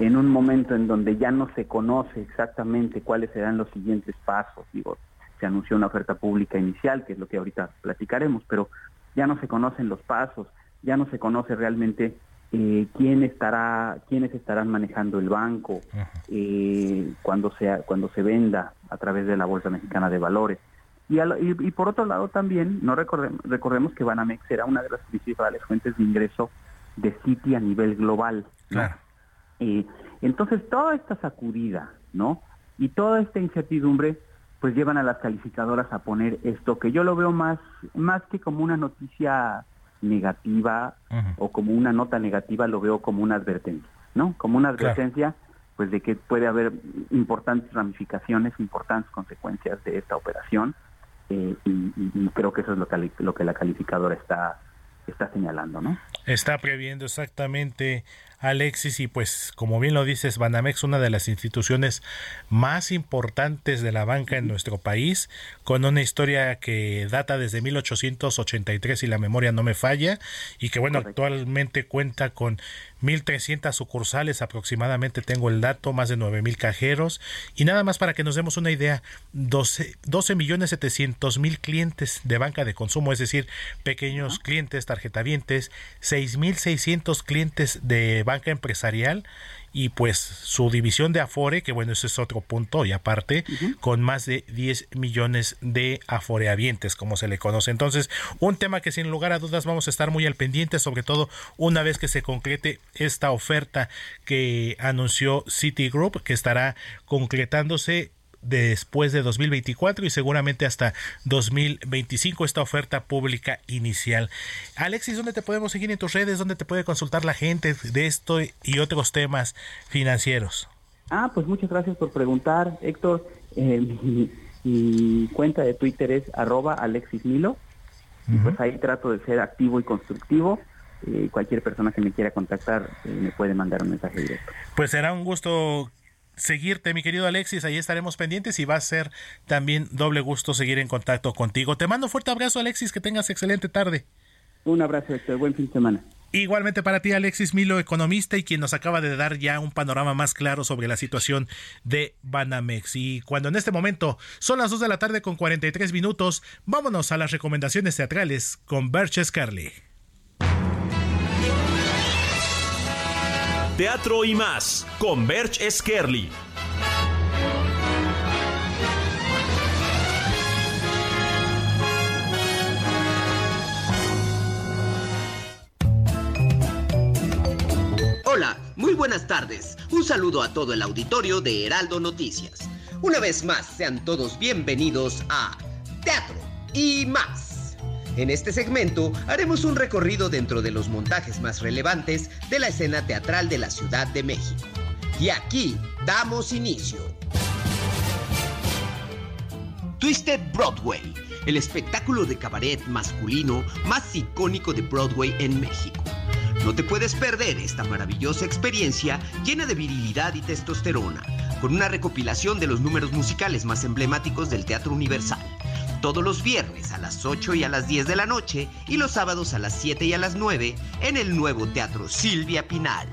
en un momento en donde ya no se conoce exactamente cuáles serán los siguientes pasos. Digo, se anunció una oferta pública inicial, que es lo que ahorita platicaremos, pero ya no se conocen los pasos, ya no se conoce realmente eh, quién estará, quiénes estarán manejando el banco eh, cuando sea, cuando se venda a través de la bolsa mexicana de valores. Y, y, por otro lado también, no recordemos, recordemos que Banamex era una de las principales fuentes de ingreso de Citi a nivel global. Claro. Eh, entonces, toda esta sacudida, ¿no? Y toda esta incertidumbre, pues llevan a las calificadoras a poner esto, que yo lo veo más, más que como una noticia negativa o como una nota negativa, lo veo como una advertencia, ¿no? Como una advertencia, pues de que puede haber importantes ramificaciones, importantes consecuencias de esta operación, eh, y, creo que eso es lo que, lo que la calificadora está, está señalando, ¿no? Está previendo exactamente Alexis, y pues como bien lo dices, Banamex, una de las instituciones más importantes de la banca en nuestro país, con una historia que data desde 1883 y la memoria no me falla, y que bueno, actualmente cuenta con 1.300 sucursales aproximadamente, tengo el dato, más de 9.000 cajeros, y nada más para que nos demos una idea, 12, 12 millones 700 mil clientes de banca de consumo, es decir, pequeños clientes, tarjetavientes, 6.600 clientes de banca empresarial y pues su división de Afore, que bueno, ese es otro punto y aparte, con más de 10 millones de aforeavientes, como se le conoce. Entonces, un tema que sin lugar a dudas vamos a estar muy al pendiente, sobre todo una vez que se concrete esta oferta que anunció Citigroup, que estará concretándose después de 2024 y seguramente hasta 2025 esta oferta pública inicial. Alexis, ¿dónde te podemos seguir en tus redes? ¿Dónde te puede consultar la gente de esto y otros temas financieros? Ah, pues muchas gracias por preguntar, Héctor. Eh, mi, cuenta de Twitter es arroba Alexis Milo. y pues ahí trato de ser activo y constructivo. Eh, cualquier persona que me quiera contactar eh, me puede mandar un mensaje directo. Pues será un gusto seguirte, mi querido Alexis. Ahí estaremos pendientes y va a ser también doble gusto seguir en contacto contigo. Te mando un fuerte abrazo, Alexis. Que tengas excelente tarde. Un abrazo, Héctor. Buen fin de semana. Igualmente para ti, Alexis Milo, economista y quien nos acaba de dar ya un panorama más claro sobre la situación de Banamex. Y cuando en este momento son las 2 de la tarde con 43 minutos, vámonos a las recomendaciones teatrales con Berches Carly. Teatro y más con Berch Skerli. Hola buenas tardes. Un saludo a todo el auditorio de Heraldo Noticias. Una vez más, sean todos bienvenidos a Teatro y más. En este segmento haremos un recorrido dentro de los montajes más relevantes de la escena teatral de la Ciudad de México. Y aquí damos inicio. Twisted Broadway, el espectáculo de cabaret masculino más icónico de Broadway en México. No te puedes perder esta maravillosa experiencia llena de virilidad y testosterona, con una recopilación de los números musicales más emblemáticos del Teatro Universal. Todos los viernes a las 8 y a las 10 de la noche y los sábados a las 7 y a las 9 en el nuevo Teatro Silvia Pinal.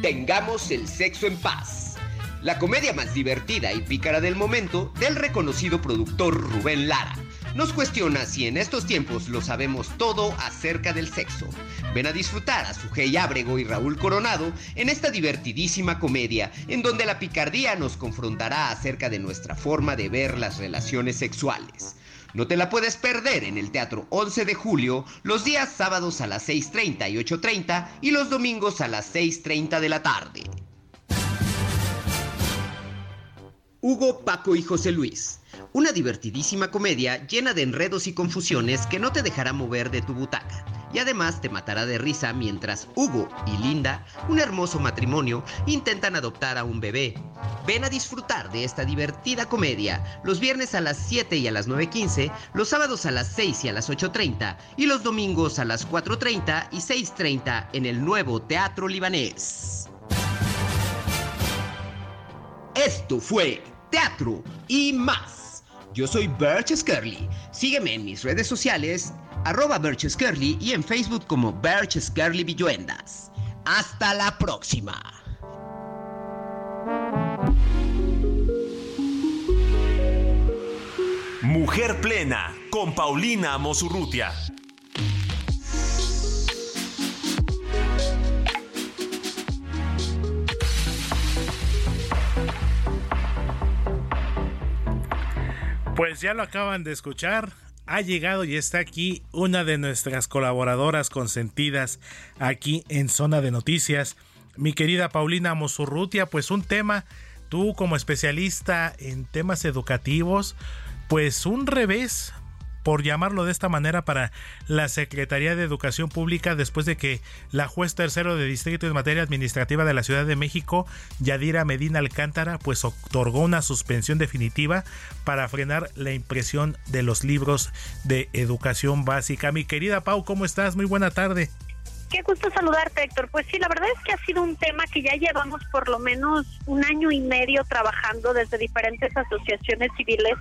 Tengamos el sexo en paz. La comedia más divertida y pícara del momento del reconocido productor Rubén Lara nos cuestiona si en estos tiempos lo sabemos todo acerca del sexo. Ven a disfrutar a Sujei Ábrego y Raúl Coronado en esta divertidísima comedia en donde la picardía nos confrontará acerca de nuestra forma de ver las relaciones sexuales. No te la puedes perder en el Teatro 11 de Julio los días sábados a las 6.30 y 8.30 y los domingos a las 6.30 de la tarde. Hugo, Paco y José Luis. Una divertidísima comedia llena de enredos y confusiones que no te dejará mover de tu butaca. Y además te matará de risa mientras Hugo y Linda, un hermoso matrimonio, intentan adoptar a un bebé. Ven a disfrutar de esta divertida comedia los viernes a las 7 y a las 9.15, los sábados a las 6 y a las 8.30 y los domingos a las 4.30 y 6.30 en el nuevo Teatro Libanés. Esto fue Teatro y más. Yo soy Birch Scarly. Sígueme en mis redes sociales, arroba Birch Scarly y en Facebook como Birch Scarly Villuendas. Hasta la próxima. Mujer Plena con Paulina Mosurrutia. Pues ya lo acaban de escuchar. Ha llegado y está aquí una de nuestras colaboradoras consentidas aquí en Zona de Noticias, mi querida Paulina Mosurrutia. Pues un tema, tú como especialista en temas educativos, pues un revés por llamarlo de esta manera, para la Secretaría de Educación Pública después de que la juez tercero de distrito en materia administrativa de la Ciudad de México, Yadira Medina Alcántara, pues otorgó una suspensión definitiva para frenar la impresión de los libros de educación básica. Mi querida Pau, ¿cómo estás? Muy buena tarde. Qué gusto saludarte, Héctor. Pues sí, la verdad es que ha sido un tema que ya llevamos por lo menos un año y medio trabajando desde diferentes asociaciones civiles,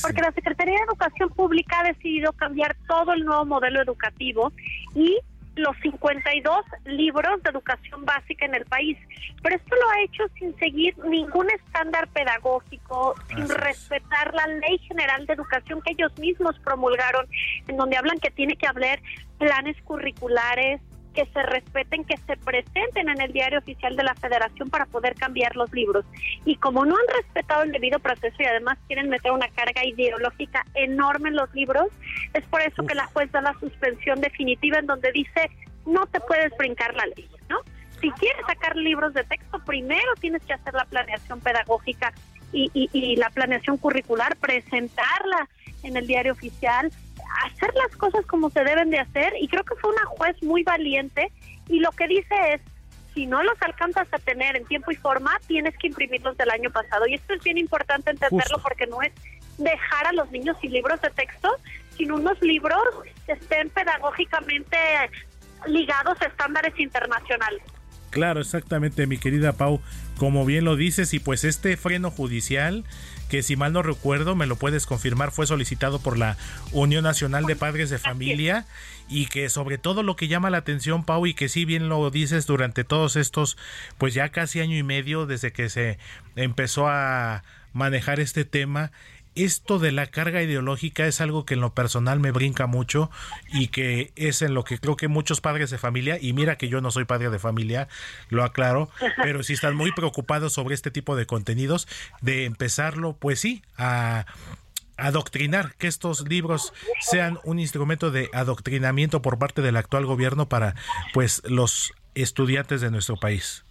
porque la Secretaría de Educación Pública ha decidido cambiar todo el nuevo modelo educativo y los 52 libros de educación básica en el país. Pero esto lo ha hecho sin seguir ningún estándar pedagógico, sin respetar la Ley General de Educación que ellos mismos promulgaron, en donde hablan que tiene que haber planes curriculares, que se respeten, que se presenten en el diario oficial de la federación para poder cambiar los libros. Y como no han respetado el debido proceso y además quieren meter una carga ideológica enorme en los libros, es por eso que la juez da la suspensión definitiva en donde dice no te puedes brincar la ley, ¿no? Si quieres sacar libros de texto, primero tienes que hacer la planeación pedagógica y, y la planeación curricular, presentarla en el diario oficial, hacer las cosas como se deben de hacer y creo que fue una juez muy valiente y lo que dice es si no los alcanzas a tener en tiempo y forma, tienes que imprimirlos del año pasado. Y esto es bien importante entenderlo porque no es dejar a los niños sin libros de texto, sino unos libros que estén pedagógicamente ligados a estándares internacionales. Claro, exactamente, mi querida Pau, como bien lo dices, y pues este freno judicial que si mal no recuerdo, me lo puedes confirmar, fue solicitado por la Unión Nacional de Padres de Familia y que sobre todo lo que llama la atención, Pau, y que si bien lo dices durante todos estos, pues ya casi año y medio desde que se empezó a manejar este tema, esto de la carga ideológica es algo que en lo personal me brinca mucho y que es en lo que creo que muchos padres de familia, y mira que yo no soy padre de familia, lo aclaro, pero si están muy preocupados sobre este tipo de contenidos, de empezarlo, pues sí, a adoctrinar, que estos libros sean un instrumento de adoctrinamiento por parte del actual gobierno para pues los estudiantes de nuestro país.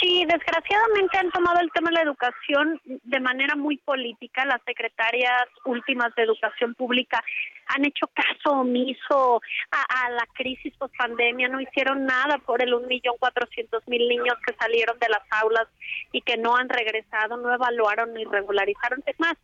Sí, desgraciadamente han tomado el tema de la educación de manera muy política. Las secretarias últimas de educación pública han hecho caso omiso a, la crisis post pandemia, no hicieron nada por el un millón cuatrocientos mil niños que salieron de las aulas y que no han regresado, no evaluaron ni regularizaron. Es más,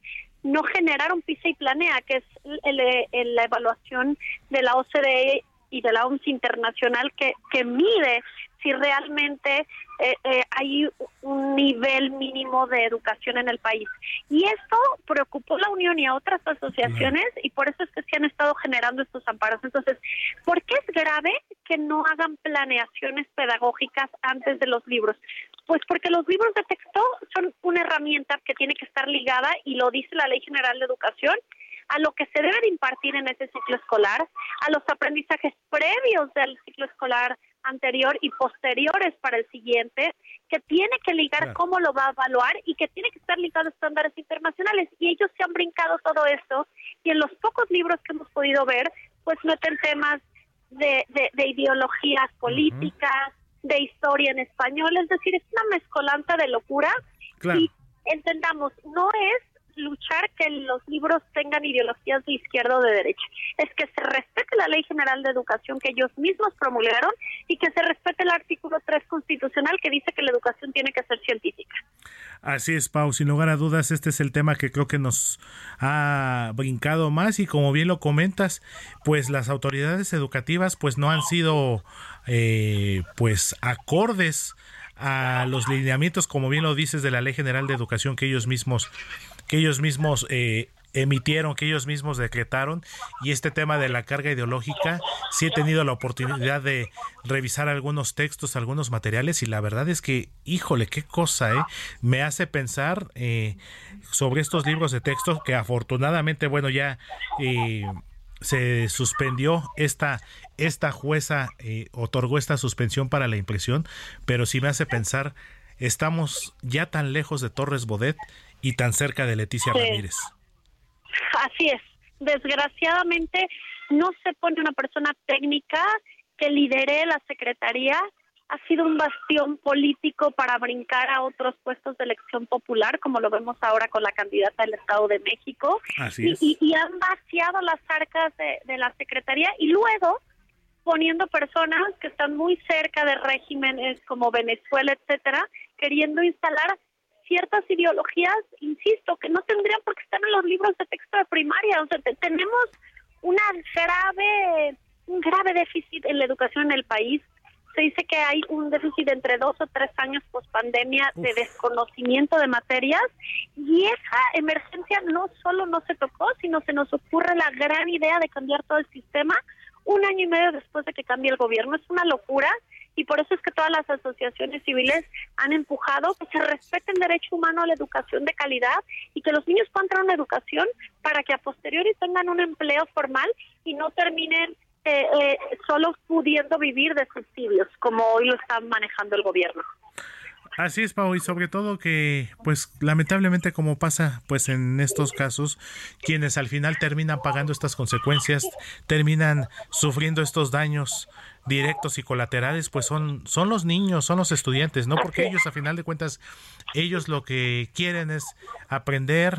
no generaron PISA y Planea, que es la evaluación de la OCDE y de la OMS internacional que, que mide si realmente eh, eh, hay un nivel mínimo de educación en el país. Y esto preocupó a la Unión y a otras asociaciones y por eso es que se han estado generando estos amparos. Entonces, ¿por qué es grave que no hagan planeaciones pedagógicas antes de los libros? Pues porque los libros de texto son una herramienta que tiene que estar ligada, y lo dice la Ley General de Educación, a lo que se debe de impartir en ese ciclo escolar, a los aprendizajes previos del ciclo escolar anterior y posteriores para el siguiente, que tiene que ligar cómo lo va a evaluar y que tiene que estar ligado a estándares internacionales. Y ellos se han brincado todo esto y en los pocos libros que hemos podido ver, pues meten temas de, de, ideologías políticas, de historia en español, es decir, es una mezcolanta de locura. Y entendamos, no es luchar que los libros tengan ideologías de izquierda o de derecha. Es que se respete la Ley General de Educación que ellos mismos promulgaron y que se respete el artículo 3 constitucional que dice que la educación tiene que ser científica. Así es, Pau. Sin lugar a dudas, este es el tema que creo que nos ha brincado más y como bien lo comentas, pues las autoridades educativas pues no han sido eh, pues acordes a los lineamientos, como bien lo dices, de la Ley General de Educación que ellos mismos que ellos mismos eh, emitieron, que ellos mismos decretaron. Y este tema de la carga ideológica, sí he tenido la oportunidad de revisar algunos textos, algunos materiales, y la verdad es que, híjole, qué cosa, ¿eh? Me hace pensar eh, sobre estos libros de texto que afortunadamente, bueno, ya... Eh, se suspendió esta esta jueza otorgó esta suspensión para la impresión pero sí me hace pensar estamos ya tan lejos de Torres Bodet y tan cerca de Leticia Ramírez. Así es. Desgraciadamente no se pone una persona técnica que lidere la secretaría. Ha sido un bastión político para brincar a otros puestos de elección popular, como lo vemos ahora con la candidata del Estado de México. Así y, y, han vaciado las arcas de, de la secretaría y luego poniendo personas que están muy cerca de regímenes como Venezuela, etcétera, queriendo instalar ciertas ideologías, insisto, que no tendrían por qué estar en los libros de texto de primaria. O sea, tenemos una grave, un grave déficit en la educación en el país. Se dice que hay un déficit de entre dos o tres años post pandemia de desconocimiento de materias y esa emergencia no solo no se tocó, sino se nos ocurre la gran idea de cambiar todo el sistema un año y medio después de que cambie el gobierno. Es una locura y por eso es que todas las asociaciones civiles han empujado que se respete el derecho humano a la educación de calidad y que los niños puedan tener una educación para que a posteriori tengan un empleo formal y no terminen eh, eh, solo pudiendo vivir de subsidios, como hoy lo está manejando el gobierno. Así es, Pau, y sobre todo que, pues, lamentablemente como pasa, pues, en estos casos, quienes al final terminan pagando estas consecuencias, terminan sufriendo estos daños directos y colaterales, pues son, son los niños, son los estudiantes, ¿no? Porque ellos, a final de cuentas, ellos lo que quieren es aprender,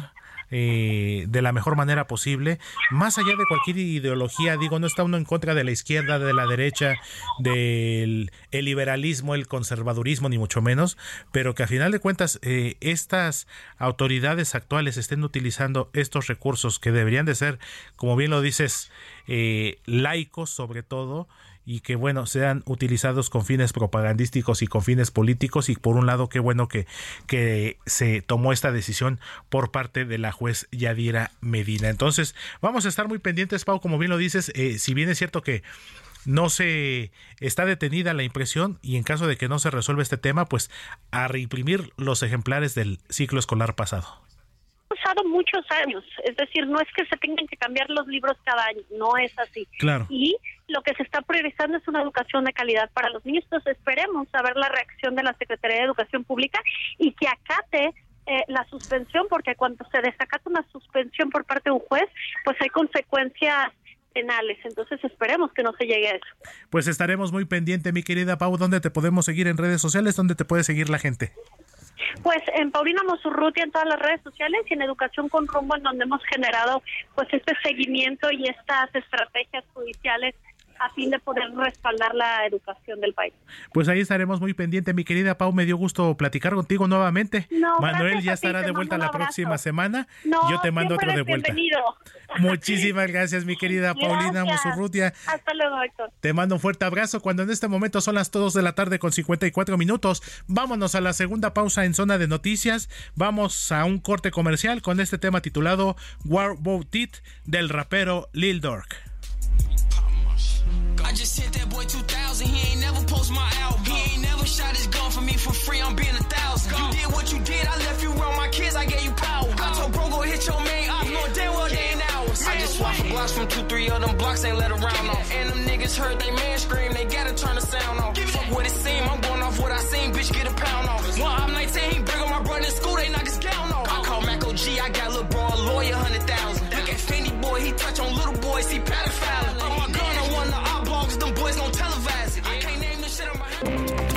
eh, de la mejor manera posible, más allá de cualquier ideología, digo, no está uno en contra de la izquierda, de la derecha, del liberalismo, el conservadurismo, ni mucho menos, pero que a final de cuentas eh, estas autoridades actuales estén utilizando estos recursos que deberían de ser, como bien lo dices, eh, laicos sobre todo, y que bueno sean utilizados con fines propagandísticos y con fines políticos. Y por un lado qué bueno que, que se tomó esta decisión por parte de la juez Yadira Medina. Entonces vamos a estar muy pendientes Pau como bien lo dices eh, si bien es cierto que no se está detenida la impresión y en caso de que no se resuelva este tema pues a reimprimir los ejemplares del ciclo escolar pasado pasado muchos años, es decir, no es que se tengan que cambiar los libros cada año, no es así. Claro. Y lo que se está priorizando es una educación de calidad para los niños, entonces esperemos a ver la reacción de la Secretaría de Educación Pública y que acate eh, la suspensión, porque cuando se desacata una suspensión por parte de un juez, pues hay consecuencias penales. Entonces esperemos que no se llegue a eso. Pues estaremos muy pendiente, mi querida Pau. ¿Dónde te podemos seguir en redes sociales? ¿Dónde te puede seguir la gente? Pues en Paulina Mosurruti en todas las redes sociales y en Educación con Rumbo en donde hemos generado pues este seguimiento y estas estrategias judiciales a fin de poder respaldar la educación del país. Pues ahí estaremos muy pendientes, mi querida Pau. Me dio gusto platicar contigo nuevamente. Manuel ya estará de vuelta la próxima semana. Yo te mando otro de vuelta. Bienvenido. Muchísimas gracias, mi querida Paulina Musurrutia. Hasta luego, Héctor. Te mando un fuerte abrazo. Cuando en este momento son las 2 de la tarde con 54 minutos, vámonos a la segunda pausa en zona de noticias. Vamos a un corte comercial con este tema titulado War Boat It del rapero Lil Durk. I just hit that boy 2000. He ain't never post my album. He ain't never shot his gun for me for free. I'm being a thousand. You did what you did. I left you around my kids. I gave you power. I told bro go hit your main ops. No damn well they ain't ours. I just swapped for blocks from two, three of them blocks. Ain't let around on. And them niggas heard they man scream. They gotta turn the sound on. Fuck what it seem. I'm going off what I seen. Bitch, get a pound on. One I'm 19. He bring on my brother in school. They knock his gown off. I call Mac OG. I got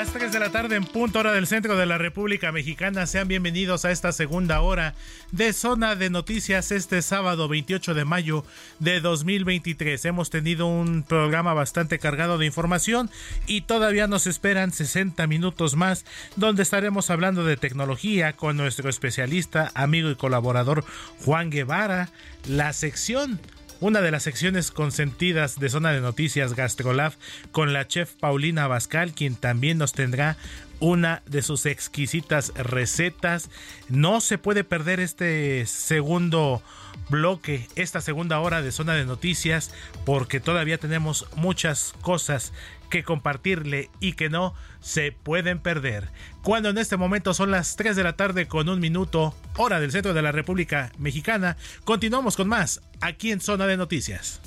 Las 3 de la tarde en punto hora del centro de la República Mexicana. Sean bienvenidos a esta segunda hora de Zona de Noticias este sábado 28 de mayo de 2023. Hemos tenido un programa bastante cargado de información y todavía nos esperan 60 minutos más donde estaremos hablando de tecnología con nuestro especialista, amigo y colaborador Juan Guevara. La sección una de las secciones consentidas de Zona de Noticias Gastrolab con la chef Paulina Bascal, quien también nos tendrá una de sus exquisitas recetas. No se puede perder este segundo bloque, esta segunda hora de Zona de Noticias, porque todavía tenemos muchas cosas que compartirle y que no se pueden perder. Cuando en este momento son las 3 de la tarde con un minuto, hora del centro de la República Mexicana, continuamos con más aquí en Zona de Noticias.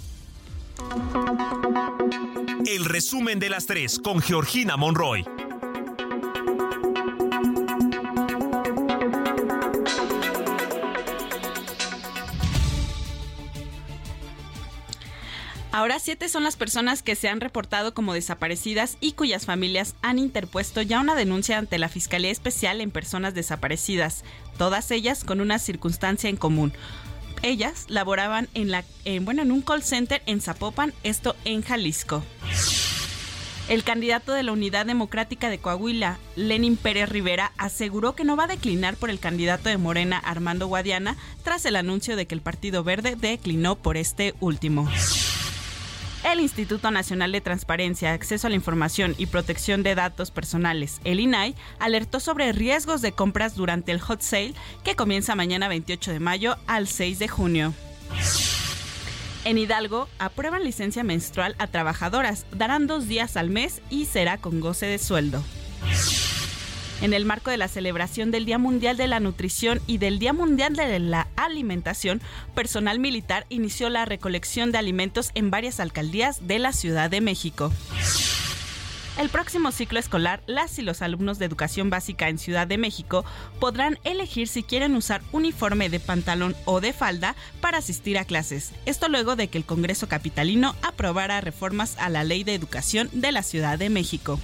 El resumen de las 3 con Georgina Monroy. Ahora siete son las personas que se han reportado como desaparecidas y cuyas familias han interpuesto ya una denuncia ante la Fiscalía Especial en Personas Desaparecidas, todas ellas con una circunstancia en común. Ellas laboraban en, la, bueno, en un call center en Zapopan, esto en Jalisco. El candidato de la Unidad Democrática de Coahuila, Lenin Pérez Rivera, aseguró que no va a declinar por el candidato de Morena, Armando Guadiana, tras el anuncio de que el Partido Verde declinó por este último. El Instituto Nacional de Transparencia, Acceso a la Información y Protección de Datos Personales, el INAI, alertó sobre riesgos de compras durante el hot sale que comienza mañana 28 de mayo al 6 de junio. En Hidalgo, aprueban licencia menstrual a trabajadoras, darán dos días al mes y será con goce de sueldo. En el marco de la celebración del Día Mundial de la Nutrición y del Día Mundial de la Alimentación, personal militar inició la recolección de alimentos en varias alcaldías de la Ciudad de México. El próximo ciclo escolar, las y los alumnos de educación básica en Ciudad de México podrán elegir si quieren usar uniforme de pantalón o de falda para asistir a clases. Esto luego de que el Congreso Capitalino aprobara reformas a la Ley de Educación de la Ciudad de México.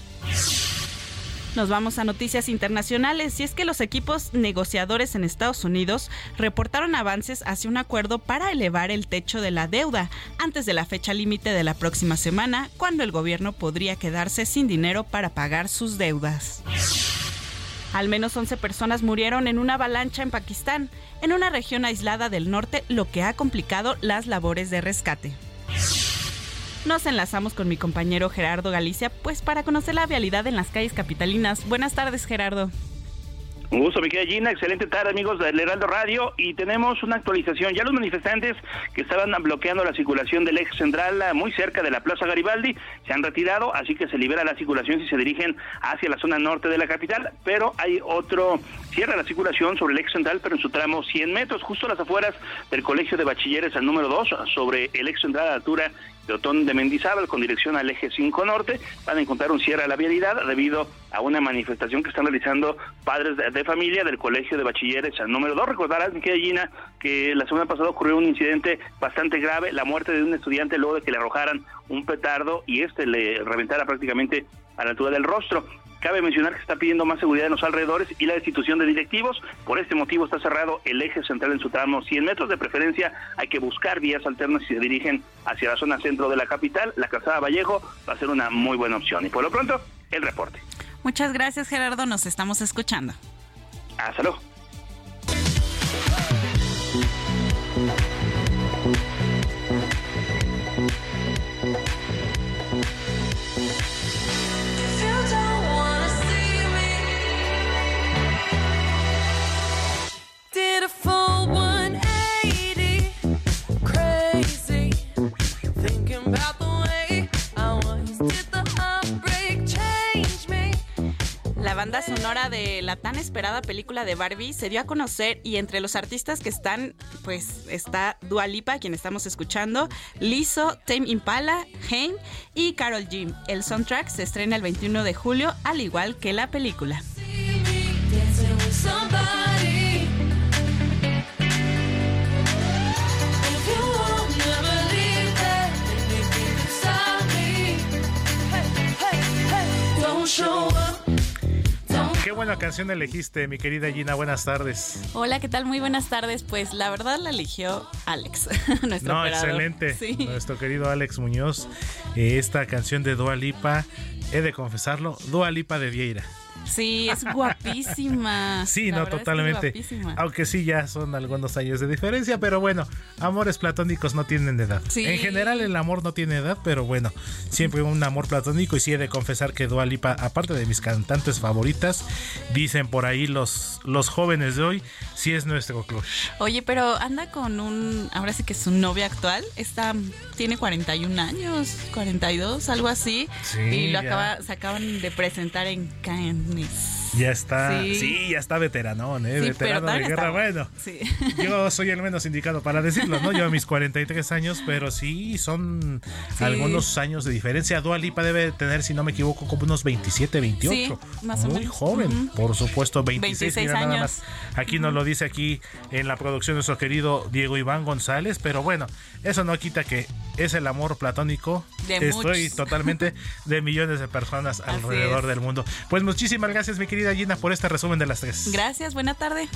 Nos vamos a noticias internacionales y es que los equipos negociadores en Estados Unidos reportaron avances hacia un acuerdo para elevar el techo de la deuda antes de la fecha límite de la próxima semana, cuando el gobierno podría quedarse sin dinero para pagar sus deudas. Al menos 11 personas murieron en una avalancha en Pakistán, en una región aislada del norte, lo que ha complicado las labores de rescate. Nos enlazamos con mi compañero Gerardo Galicia, pues para conocer la vialidad en las calles capitalinas. Buenas tardes, Gerardo. Un gusto, mi querida Gina. Excelente tarde, amigos del Heraldo Radio. Y tenemos una actualización. Ya los manifestantes que estaban bloqueando la circulación del eje central muy cerca de la Plaza Garibaldi se han retirado, así que se libera la circulación si se dirigen hacia la zona norte de la capital. Pero hay otro, cierra la circulación sobre el eje central, pero en su tramo 100 metros, justo a las afueras del Colegio de Bachilleres al número 2, sobre el eje central a altura de Otón de Mendizábal con dirección al eje 5 norte. Van a encontrar un cierre a la vialidad debido a una manifestación que están realizando padres de, familia del Colegio de Bachilleres al número 2. Recordarás, mi Gina, que la semana pasada ocurrió un incidente bastante grave, la muerte de un estudiante luego de que le arrojaran un petardo y este le reventara prácticamente a la altura del rostro. Cabe mencionar que se está pidiendo más seguridad en los alrededores y la destitución de directivos. Por este motivo está cerrado el eje central en su tramo 100 metros. De preferencia hay que buscar vías alternas si se dirigen hacia la zona centro de la capital. La calzada Vallejo va a ser una muy buena opción. Y por lo pronto, el reporte. Muchas gracias Gerardo, nos estamos escuchando. Hasta luego. Banda sonora de la tan esperada película de Barbie se dio a conocer y entre los artistas que están, pues está Dua Lipa, quien estamos escuchando, Lizzo, Tame Impala, Haim y Carol G. El soundtrack se estrena el 21 de julio, al igual que la película. Qué buena canción elegiste, mi querida Gina. Buenas tardes. Hola, ¿qué tal? Muy buenas tardes. Pues la verdad la eligió Alex, nuestro No, operador. excelente. Sí. Nuestro querido Alex Muñoz. Eh, esta canción de Dua Lipa, he de confesarlo, Dua Lipa de Vieira. Sí, es guapísima. Sí, La no, verdad es que totalmente. Aunque sí, ya son algunos años de diferencia, pero bueno, amores platónicos no tienen edad. Sí. En general, el amor no tiene edad, pero bueno, siempre un amor platónico. Y sí he de confesar que Dua Lipa, aparte de mis cantantes favoritas, dicen por ahí los, los jóvenes de hoy, sí es nuestro crush. Oye, pero anda con un, ahora sí que es su novia actual, está, tiene 41 años, 42, algo así, Sí, y lo acaba, se acaban de presentar en Cannes. Gomes. Ya está, sí, Sí. ya está veteranón, ¿eh? Sí, Veterano de guerra. está Bueno, Sí. yo soy el menos indicado para decirlo, ¿no? Yo a mis 43 años, pero sí son algunos años de diferencia. Dua Lipa debe tener, si no me equivoco, como unos 27, 28. Sí, más o Muy menos. joven, por supuesto, 26, 26 mira, nada años. más. Aquí nos lo dice aquí en la producción nuestro querido Diego Iván González, pero bueno, eso no quita que es el amor platónico. De Estoy muchos. totalmente de millones de personas Así alrededor es. del mundo. Pues muchísimas gracias, mi querida Gina, por este resumen de las tres. Gracias, buena tarde.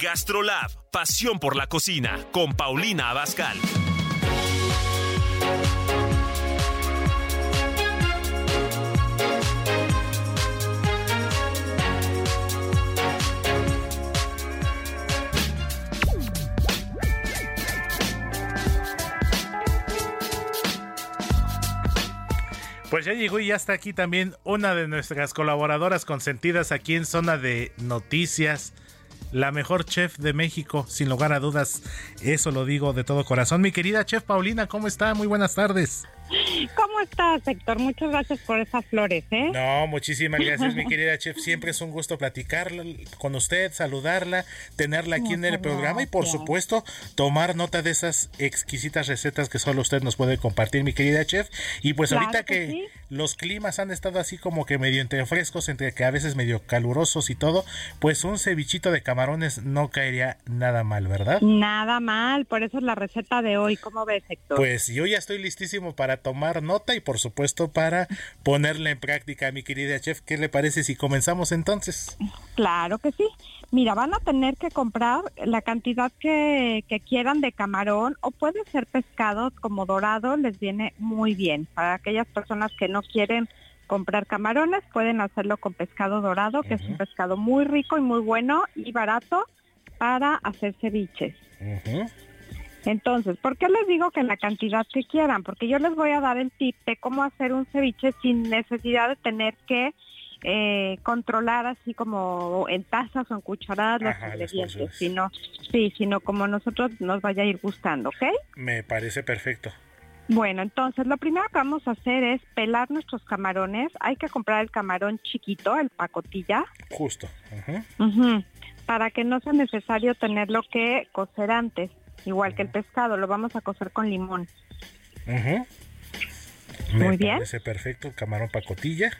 Gastrolab, pasión por la cocina, con Paulina Abascal. Pues ya llegó y ya está aquí también una de nuestras colaboradoras consentidas aquí en Zona de Noticias. la mejor chef de México, sin lugar a dudas. Eso lo digo de todo corazón. Mi querida chef Paulina, ¿cómo está? Muy buenas tardes. ¿Cómo estás, Héctor? Muchas gracias por esas flores, ¿eh? No, muchísimas gracias, mi querida chef. Siempre es un gusto platicar con usted, saludarla, tenerla aquí en el programa y, por supuesto, tomar nota de esas exquisitas recetas que solo usted nos puede compartir, mi querida chef. Y pues ahorita que, los climas han estado así como que medio entre frescos, entre que a veces medio calurosos y todo, pues un cevichito de camarones no caería nada mal, ¿verdad? Nada mal, por eso es la receta de hoy. ¿Cómo ves, Héctor? Pues yo ya estoy listísimo para tomar nota y por supuesto para ponerla en práctica, mi querida chef. ¿Qué le parece si comenzamos entonces? Claro que sí. Mira, van a tener que comprar la cantidad que, que quieran de camarón o puede ser pescado como dorado, les viene muy bien. Para aquellas personas que no quieren comprar camarones, pueden hacerlo con pescado dorado, que es un pescado muy rico y muy bueno y barato para hacer ceviches. Entonces, ¿por qué les digo que la cantidad que quieran? Porque yo les voy a dar el tip de cómo hacer un ceviche sin necesidad de tener que eh, controlar así como en tazas o en cucharadas los ingredientes, sino, sí, sino como nosotros nos vaya a ir gustando, ¿ok? Me parece perfecto. Bueno, entonces lo primero que vamos a hacer es pelar nuestros camarones. Hay que comprar el camarón chiquito, el pacotilla. Justo. para que no sea necesario tenerlo que cocer antes igual que el pescado, lo vamos a cocer con limón. Muy bien. parece perfecto el camarón pacotilla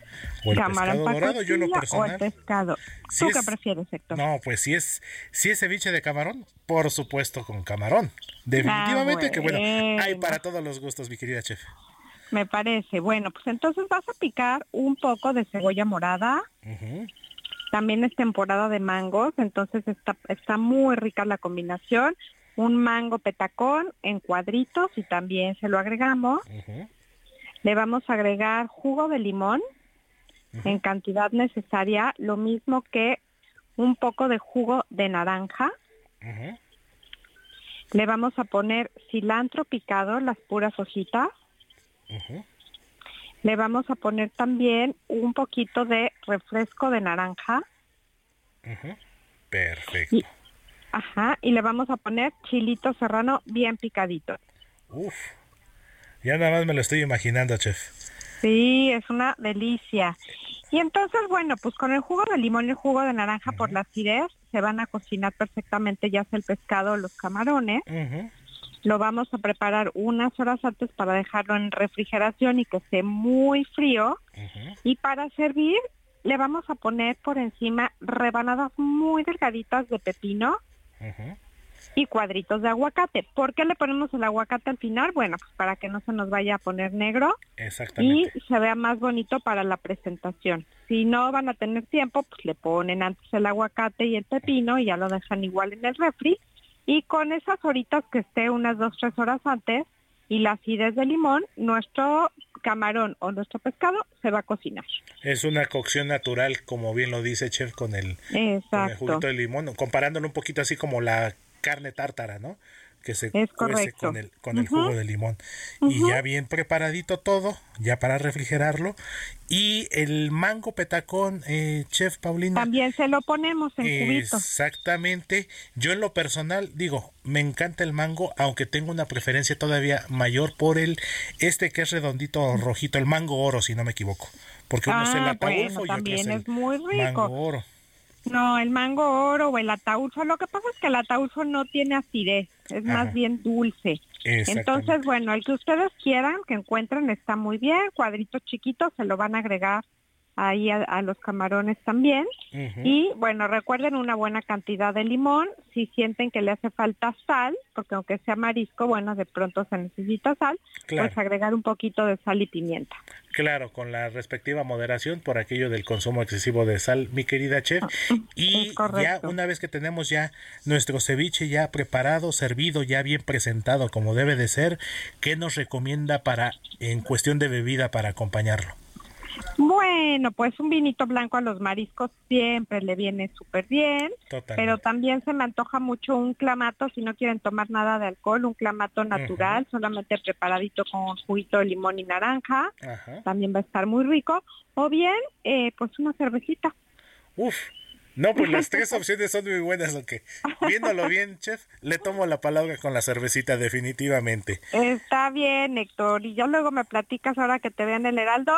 o el pescado dorado, yo lo personal. O el pescado. ¿Tú qué prefieres, Héctor? No, pues si es si es ceviche de camarón, por supuesto con camarón. Definitivamente que bueno, hay para todos los gustos, mi querida chef. Me parece. Bueno, pues entonces vas a picar un poco de cebolla morada. También es temporada de mangos, entonces está, está muy rica la combinación un mango petacón en cuadritos y también se lo agregamos. Le vamos a agregar jugo de limón en cantidad necesaria, lo mismo que un poco de jugo de naranja. Le vamos a poner cilantro picado, las puras hojitas. Le vamos a poner también un poquito de refresco de naranja. Perfecto. Ajá, y le vamos a poner chilito serrano bien picadito. Uf, ya nada más me lo estoy imaginando, chef. Sí, es una delicia. Y entonces, bueno, pues con el jugo de limón y el jugo de naranja por la acidez se van a cocinar perfectamente ya sea el pescado o los camarones. Lo vamos a preparar unas horas antes para dejarlo en refrigeración y que esté muy frío. Y para servir le vamos a poner por encima rebanadas muy delgaditas de pepino y cuadritos de aguacate. ¿Por qué le ponemos el aguacate al final? Bueno, pues para que no se nos vaya a poner negro y se vea más bonito para la presentación. Si no van a tener tiempo, pues le ponen antes el aguacate y el pepino y ya lo dejan igual en el refri. Y con esas horitas que esté unas dos, tres horas antes y la acidez de limón, nuestro camarón o nuestro pescado se va a cocinar. Es una cocción natural, como bien lo dice Chef, con el, con el juguito de limón, comparándolo un poquito así como la carne tártara, ¿no? Que se cuece con el, con el jugo de limón. Y ya bien preparadito todo, ya para refrigerarlo. Y el mango petacón, eh, Chef Paulina. También se lo ponemos en cubito. Exactamente. Yo en lo personal digo, me encanta el mango, aunque tengo una preferencia todavía mayor por el este que es redondito rojito, el mango oro, si no me equivoco. Porque uno es el ah, y otro es el mango oro. No, el mango oro o el ataulfo. Lo que pasa es que el ataulfo no tiene acidez, es más bien dulce. Entonces, bueno, el que ustedes quieran, que encuentren, está muy bien. Cuadritos chiquitos se lo van a agregar ahí a, los camarones también. Y bueno, recuerden una buena cantidad de limón. Si sienten que le hace falta sal, porque aunque sea marisco, bueno, de pronto se necesita sal, pues agregar un poquito de sal y pimienta. Claro, con la respectiva moderación por aquello del consumo excesivo de sal, mi querida chef. Ah, y ya una vez que tenemos ya nuestro ceviche ya preparado, servido, ya bien presentado como debe de ser, ¿qué nos recomienda para en cuestión de bebida para acompañarlo? Bueno, pues un vinito blanco a los mariscos siempre le viene súper bien, pero también se me antoja mucho un clamato si no quieren tomar nada de alcohol, un clamato natural, solamente preparadito con juguito de limón y naranja, también va a estar muy rico, o bien eh, pues una cervecita. Uf, No, pues las tres opciones son muy buenas, aunque viéndolo bien, chef, le tomo la palabra con la cervecita definitivamente. Está bien, Héctor, y ya luego me platicas ahora que te vean el Heraldo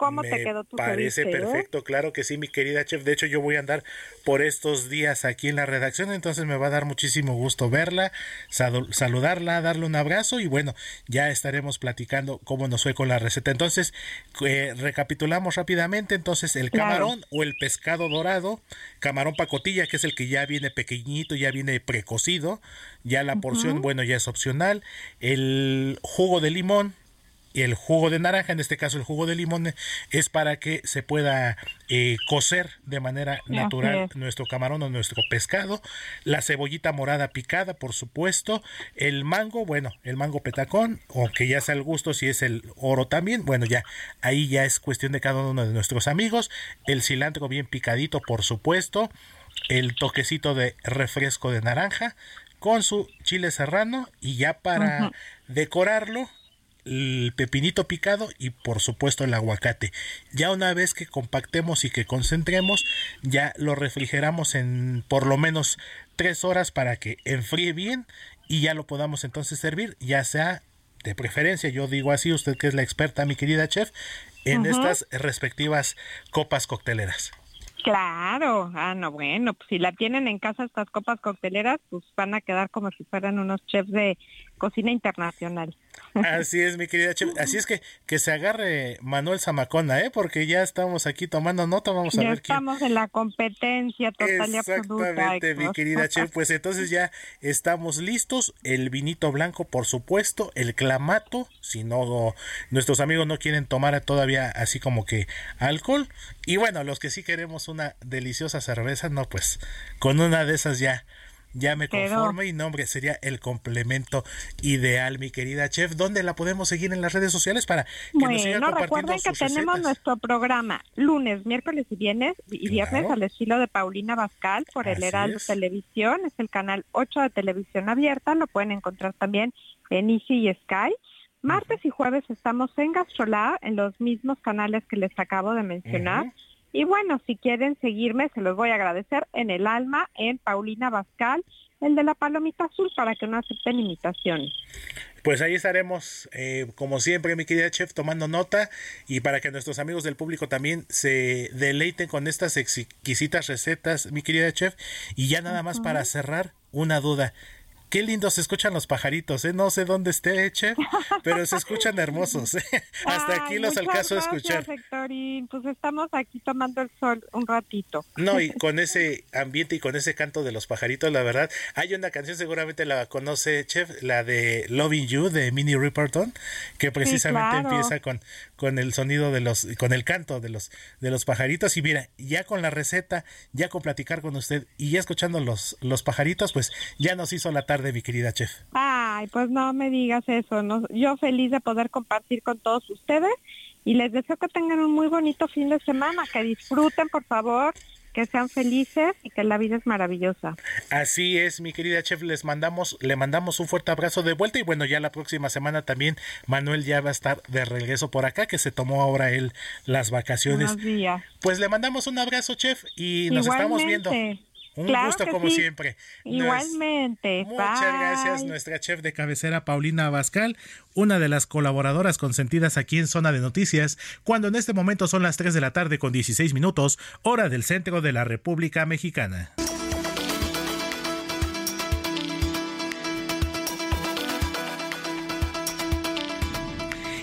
¿Cómo te quedó tu Parece eh? perfecto, claro que sí, mi querida chef. De hecho, yo voy a andar por estos días aquí en la redacción, entonces me va a dar muchísimo gusto verla, saludarla, darle un abrazo y bueno, ya estaremos platicando cómo nos fue con la receta. Entonces, eh, recapitulamos rápidamente. Entonces, el camarón o el pescado dorado, camarón pacotilla, que es el que ya viene pequeñito, ya viene precocido, ya la porción, bueno, ya es opcional. El jugo de limón, el jugo de naranja, en este caso el jugo de limón, es para que se pueda eh, cocer de manera natural nuestro camarón o nuestro pescado, la cebollita morada picada, por supuesto, el mango, bueno, el mango petacón, o que ya sea el gusto si es el oro también, bueno, ya ahí ya es cuestión de cada uno de nuestros amigos, el cilantro bien picadito, por supuesto, el toquecito de refresco de naranja, con su chile serrano y ya para decorarlo el pepinito picado y por supuesto el aguacate. Ya una vez que compactemos y que concentremos, ya lo refrigeramos en por lo menos tres horas para que enfríe bien y ya lo podamos entonces servir, ya sea de preferencia, yo digo así, usted que es la experta, mi querida chef, en estas respectivas copas cocteleras. Claro, ah, no, bueno, pues si la tienen en casa estas copas cocteleras, pues van a quedar como si fueran unos chefs de cocina internacional. Así es, mi querida Chef. Así es que que se agarre Manuel Zamacona, ¿eh? Porque ya estamos aquí tomando nota, vamos a ya ver estamos en la competencia total y absoluta. Exactamente, mi querida Chef. Pues entonces ya estamos listos. El vinito blanco, por supuesto, el clamato, si no nuestros amigos no quieren tomar todavía así como que alcohol. Y bueno, los que sí queremos una deliciosa cerveza, no, pues con una de esas ya ya me conformo y nombre sería el complemento ideal, mi querida chef. ¿Dónde la podemos seguir en las redes sociales para que bueno, nos siga compartiendo recuerden que tenemos nuestro programa lunes, miércoles y viernes y viernes al estilo de Paulina Bascal por el Heraldo Televisión, es el canal 8 de televisión abierta, lo pueden encontrar también en Easy y Sky. Martes y jueves estamos en Gastrolab, en los mismos canales que les acabo de mencionar. Y bueno, si quieren seguirme, se los voy a agradecer en el alma, en Paulina Bascal, el de la palomita azul, para que no acepten imitaciones. Pues ahí estaremos, eh, como siempre, mi querida chef, tomando nota y para que nuestros amigos del público también se deleiten con estas exquisitas recetas, mi querida chef. Y ya nada más para cerrar, una duda. Qué lindo se escuchan los pajaritos, ¿eh? No sé dónde esté, chef, pero se escuchan hermosos. ¿eh? Hasta aquí los alcanzo a escuchar. Pues estamos aquí tomando el sol un ratito. No, y con ese ambiente y con ese canto de los pajaritos, la verdad. Hay una canción, seguramente la conoce, chef, la de Loving You de Minnie Riperton, que precisamente empieza con, con el sonido de los, con el canto de los, de los pajaritos. Y mira, ya con la receta, ya con platicar con usted y ya escuchando los, los pajaritos, pues ya nos hizo la tarde de mi querida chef. Ay, pues no me digas eso. No, yo feliz de poder compartir con todos ustedes y les deseo que tengan un muy bonito fin de semana, que disfruten, por favor, que sean felices y que la vida es maravillosa. Así es, mi querida chef, les mandamos, le mandamos un fuerte abrazo de vuelta y bueno, ya la próxima semana también Manuel ya va a estar de regreso por acá, que se tomó ahora él las vacaciones. días. Pues le mandamos un abrazo, chef, y nos estamos viendo. Un gusto como siempre. Igualmente. muchas gracias, nuestra chef de cabecera Paulina Abascal, una de las colaboradoras consentidas aquí en Zona de Noticias, cuando en este momento son las 3 de la tarde con 16 minutos, hora del centro de la República Mexicana.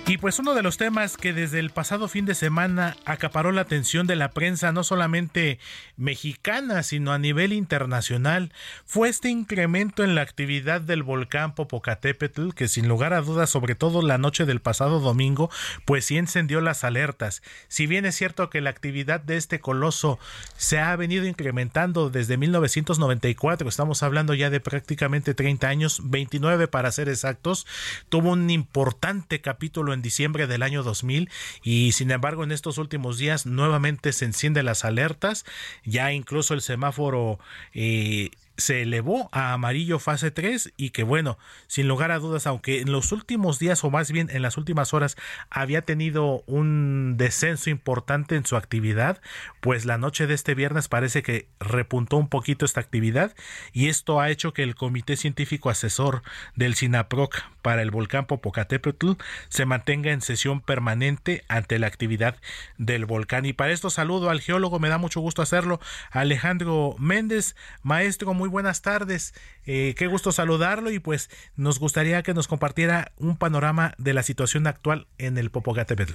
Y pues uno de los temas que desde el pasado fin de semana acaparó la atención de la prensa, no solamente mexicana, sino a nivel internacional, fue este incremento en la actividad del volcán Popocatépetl, que sin lugar a dudas, sobre todo la noche del pasado domingo, pues sí encendió las alertas. Si bien es cierto que la actividad de este coloso se ha venido incrementando desde 1994, estamos hablando ya de prácticamente 30 años, 29 para ser exactos, tuvo un importante capítulo en diciembre del año 2000 y sin embargo en estos últimos días nuevamente se encienden las alertas, ya incluso el semáforo eh, se elevó a amarillo fase 3 y que bueno, sin lugar a dudas, aunque en los últimos días o más bien en las últimas horas había tenido un descenso importante en su actividad, pues la noche de este viernes parece que repuntó un poquito esta actividad y esto ha hecho que el Comité Científico Asesor del SINAPROC para el volcán Popocatépetl se mantenga en sesión permanente ante la actividad del volcán. Y para esto saludo al geólogo, me da mucho gusto hacerlo, Alejandro Méndez, maestro, muy buenas tardes. Eh, qué gusto saludarlo y pues nos gustaría que nos compartiera un panorama de la situación actual en el Popocatépetl.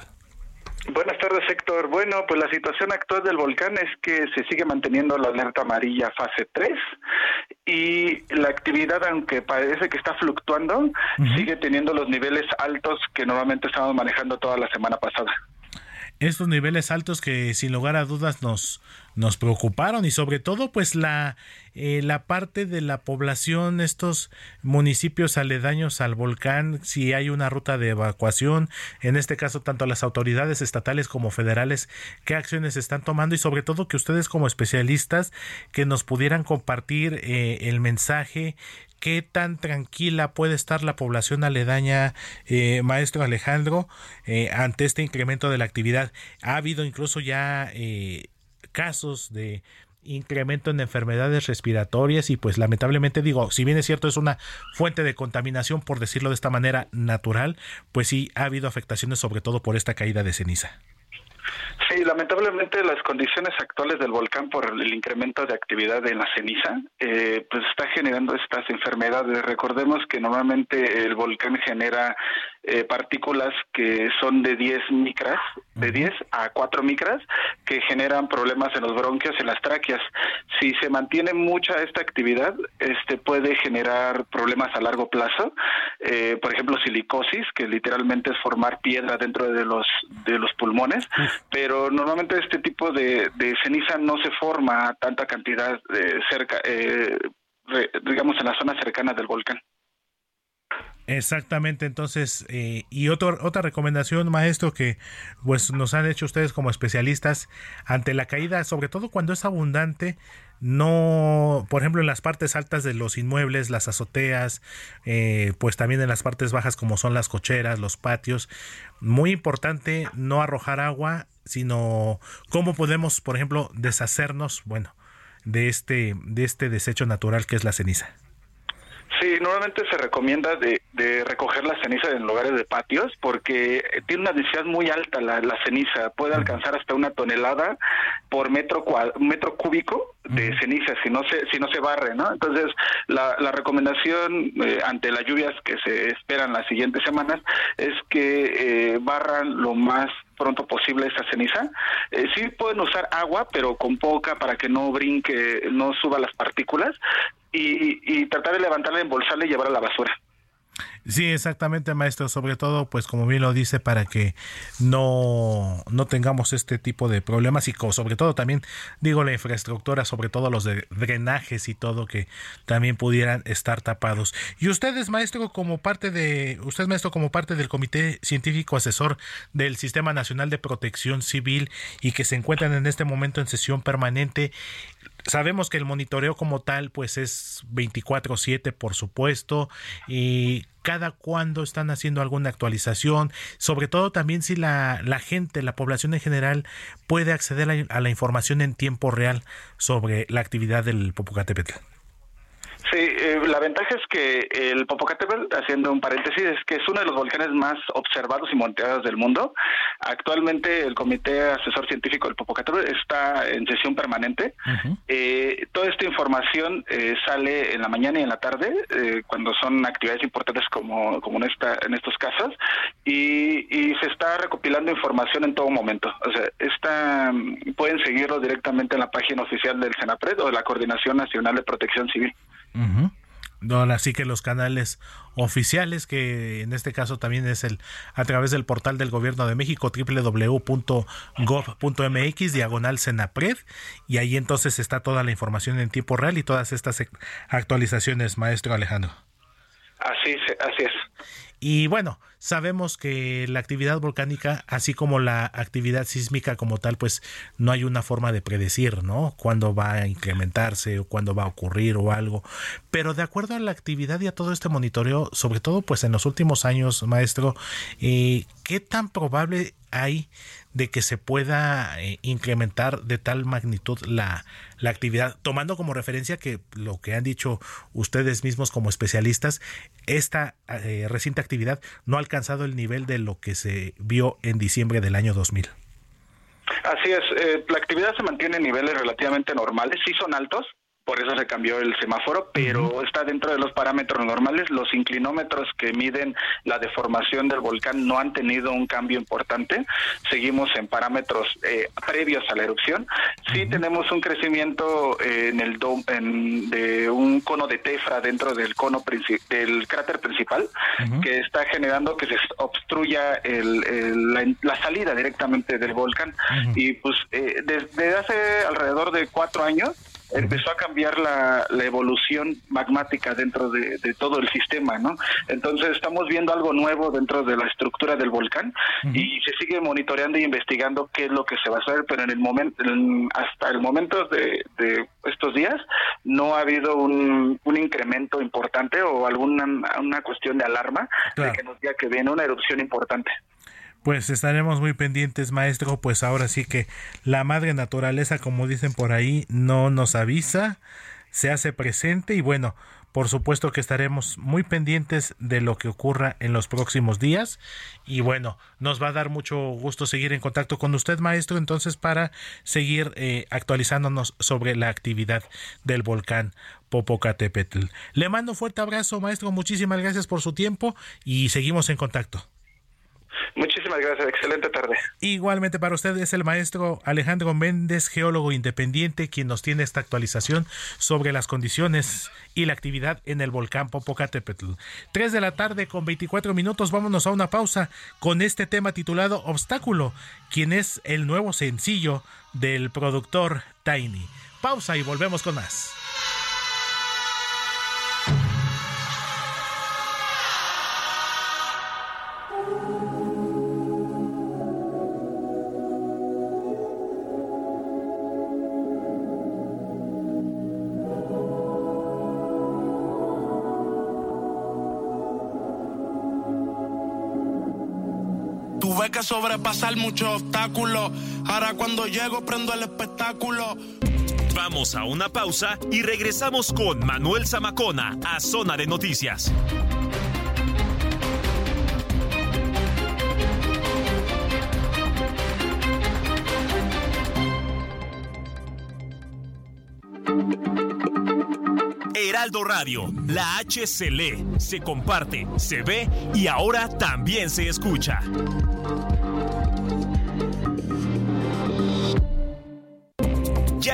Buenas tardes, Héctor. Bueno, pues la situación actual del volcán es que se sigue manteniendo la alerta amarilla fase 3 y la actividad, aunque parece que está fluctuando, sigue teniendo los niveles altos que normalmente estábamos manejando toda la semana pasada estos niveles altos que sin lugar a dudas nos, nos preocuparon. Y sobre todo pues la, eh, la parte de la población, estos municipios aledaños al volcán, si hay una ruta de evacuación, en este caso tanto las autoridades estatales como federales, qué acciones están tomando. Y sobre todo que ustedes como especialistas que nos pudieran compartir eh, el mensaje qué tan tranquila puede estar la población aledaña, eh, maestro Alejandro, eh, ante este incremento de la actividad. Ha habido incluso ya eh, casos de incremento en enfermedades respiratorias y pues lamentablemente digo, si bien es cierto es una fuente de contaminación por decirlo de esta manera natural, pues sí ha habido afectaciones sobre todo por esta caída de ceniza. Sí, lamentablemente las condiciones actuales del volcán por el incremento de actividad en la ceniza, eh, pues está generando estas enfermedades. Recordemos que normalmente el volcán genera eh, partículas que son de 10 micras, de 10 a 4 micras, que generan problemas en los bronquios y en las tráqueas. Si se mantiene mucha esta actividad, este puede generar problemas a largo plazo, eh, por ejemplo silicosis, que literalmente es formar piedra dentro de los de los pulmones, pero normalmente este tipo de, ceniza no se forma a tanta cantidad de cerca, eh, digamos en la zona cercana del volcán. Exactamente, entonces, eh, y otro, otra recomendación, maestro, que pues nos han hecho ustedes como especialistas ante la caída, sobre todo cuando es abundante, no, por ejemplo, en las partes altas de los inmuebles, las azoteas, eh, pues también en las partes bajas como son las cocheras, los patios, muy importante no arrojar agua, sino cómo podemos, por ejemplo, deshacernos, bueno, de este, de este desecho natural que es la ceniza. Sí, normalmente se recomienda de, recoger la ceniza en lugares de patios porque tiene una densidad muy alta la, ceniza, puede alcanzar hasta una tonelada por metro metro cúbico de ceniza si no se si no se barre, ¿no? Entonces la, recomendación eh, ante las lluvias que se esperan las siguientes semanas es que eh, barran lo más pronto posible esa ceniza. Eh, sí pueden usar agua, pero con poca para que no brinque, no suba las partículas y, tratar de levantarla, embolsarla y llevar a la basura. Sí, exactamente, maestro. Sobre todo, pues como bien lo dice, para que no, no tengamos este tipo de problemas y sobre todo también, digo, la infraestructura, sobre todo los de drenajes y todo, que también pudieran estar tapados. Y ustedes, maestro, como parte de, usted, maestro, como parte del Comité Científico Asesor del Sistema Nacional de Protección Civil y que se encuentran en este momento en sesión permanente, Sabemos que el monitoreo como tal pues es 24/7 por supuesto y cada cuándo están haciendo alguna actualización, sobre todo también si la, la gente, la población en general puede acceder a, la información en tiempo real sobre la actividad del Popocatépetl. Sí, eh, la ventaja es que el Popocatépetl, haciendo un paréntesis, es que es uno de los volcanes más observados y monitoreados del mundo. Actualmente el Comité Asesor Científico del Popocatépetl está en sesión permanente. eh, toda esta información eh, sale en la mañana y en la tarde, eh, cuando son actividades importantes como, como en, esta, en estos casos, y, y se está recopilando información en todo momento. O sea, esta, pueden seguirlo directamente en la página oficial del Senapred o de la Coordinación Nacional de Protección Civil así que los canales oficiales, que en este caso también es el a través del portal del gobierno de México, www.gov.mx, diagonal Senapred, y ahí entonces está toda la información en tiempo real y todas estas actualizaciones, maestro Alejandro. Así, así es. Y bueno, sabemos que la actividad volcánica, así como la actividad sísmica como tal, pues no hay una forma de predecir, ¿no? Cuándo va a incrementarse o cuándo va a ocurrir o algo. Pero de acuerdo a la actividad y a todo este monitoreo, sobre todo pues en los últimos años, maestro, eh, ¿qué tan probable hay de que se pueda eh, incrementar de tal magnitud la, la actividad, tomando como referencia que lo que han dicho ustedes mismos como especialistas, esta eh, reciente actividad no ha alcanzado el nivel de lo que se vio en diciembre del año 2000. Así es, eh, la actividad se mantiene en niveles relativamente normales, sí son altos, por eso se cambió el semáforo, pero está dentro de los parámetros normales. Los inclinómetros que miden la deformación del volcán no han tenido un cambio importante. Seguimos en parámetros eh, previos a la erupción. Sí tenemos un crecimiento eh, en el en, de un cono de tefra dentro del cono del cráter principal, que está generando que se obstruya el, la, salida directamente del volcán. Y pues eh, desde hace alrededor de cuatro años empezó a cambiar la, evolución magmática dentro de, todo el sistema, ¿no? Entonces estamos viendo algo nuevo dentro de la estructura del volcán y se sigue monitoreando y investigando qué es lo que se va a hacer, pero en el momento, hasta el momento de, estos días no ha habido un, incremento importante o alguna una cuestión de alarma de que nos diga que viene una erupción importante. Pues estaremos muy pendientes, maestro, pues ahora sí que la madre naturaleza, como dicen por ahí, no nos avisa, se hace presente y bueno, por supuesto que estaremos muy pendientes de lo que ocurra en los próximos días y bueno, nos va a dar mucho gusto seguir en contacto con usted, maestro, entonces para seguir eh, actualizándonos sobre la actividad del volcán Popocatépetl. Le mando un fuerte abrazo, maestro, muchísimas gracias por su tiempo y seguimos en contacto. Muchísimas gracias, excelente tarde. Igualmente para usted es el maestro Alejandro Méndez, geólogo independiente, quien nos tiene esta actualización sobre las condiciones y la actividad en el volcán Popocatépetl. 3 de la tarde con 24 minutos, vámonos a una pausa con este tema titulado Obstáculo, quien es el nuevo sencillo del productor Tiny. Pausa y volvemos con más. Sobrepasar muchos obstáculos. Ahora cuando llego prendo el espectáculo. Vamos a una pausa y regresamos con Manuel Zamacona a Zona de Noticias. Heraldo Radio, la H se lee, se comparte, se ve y ahora también se escucha.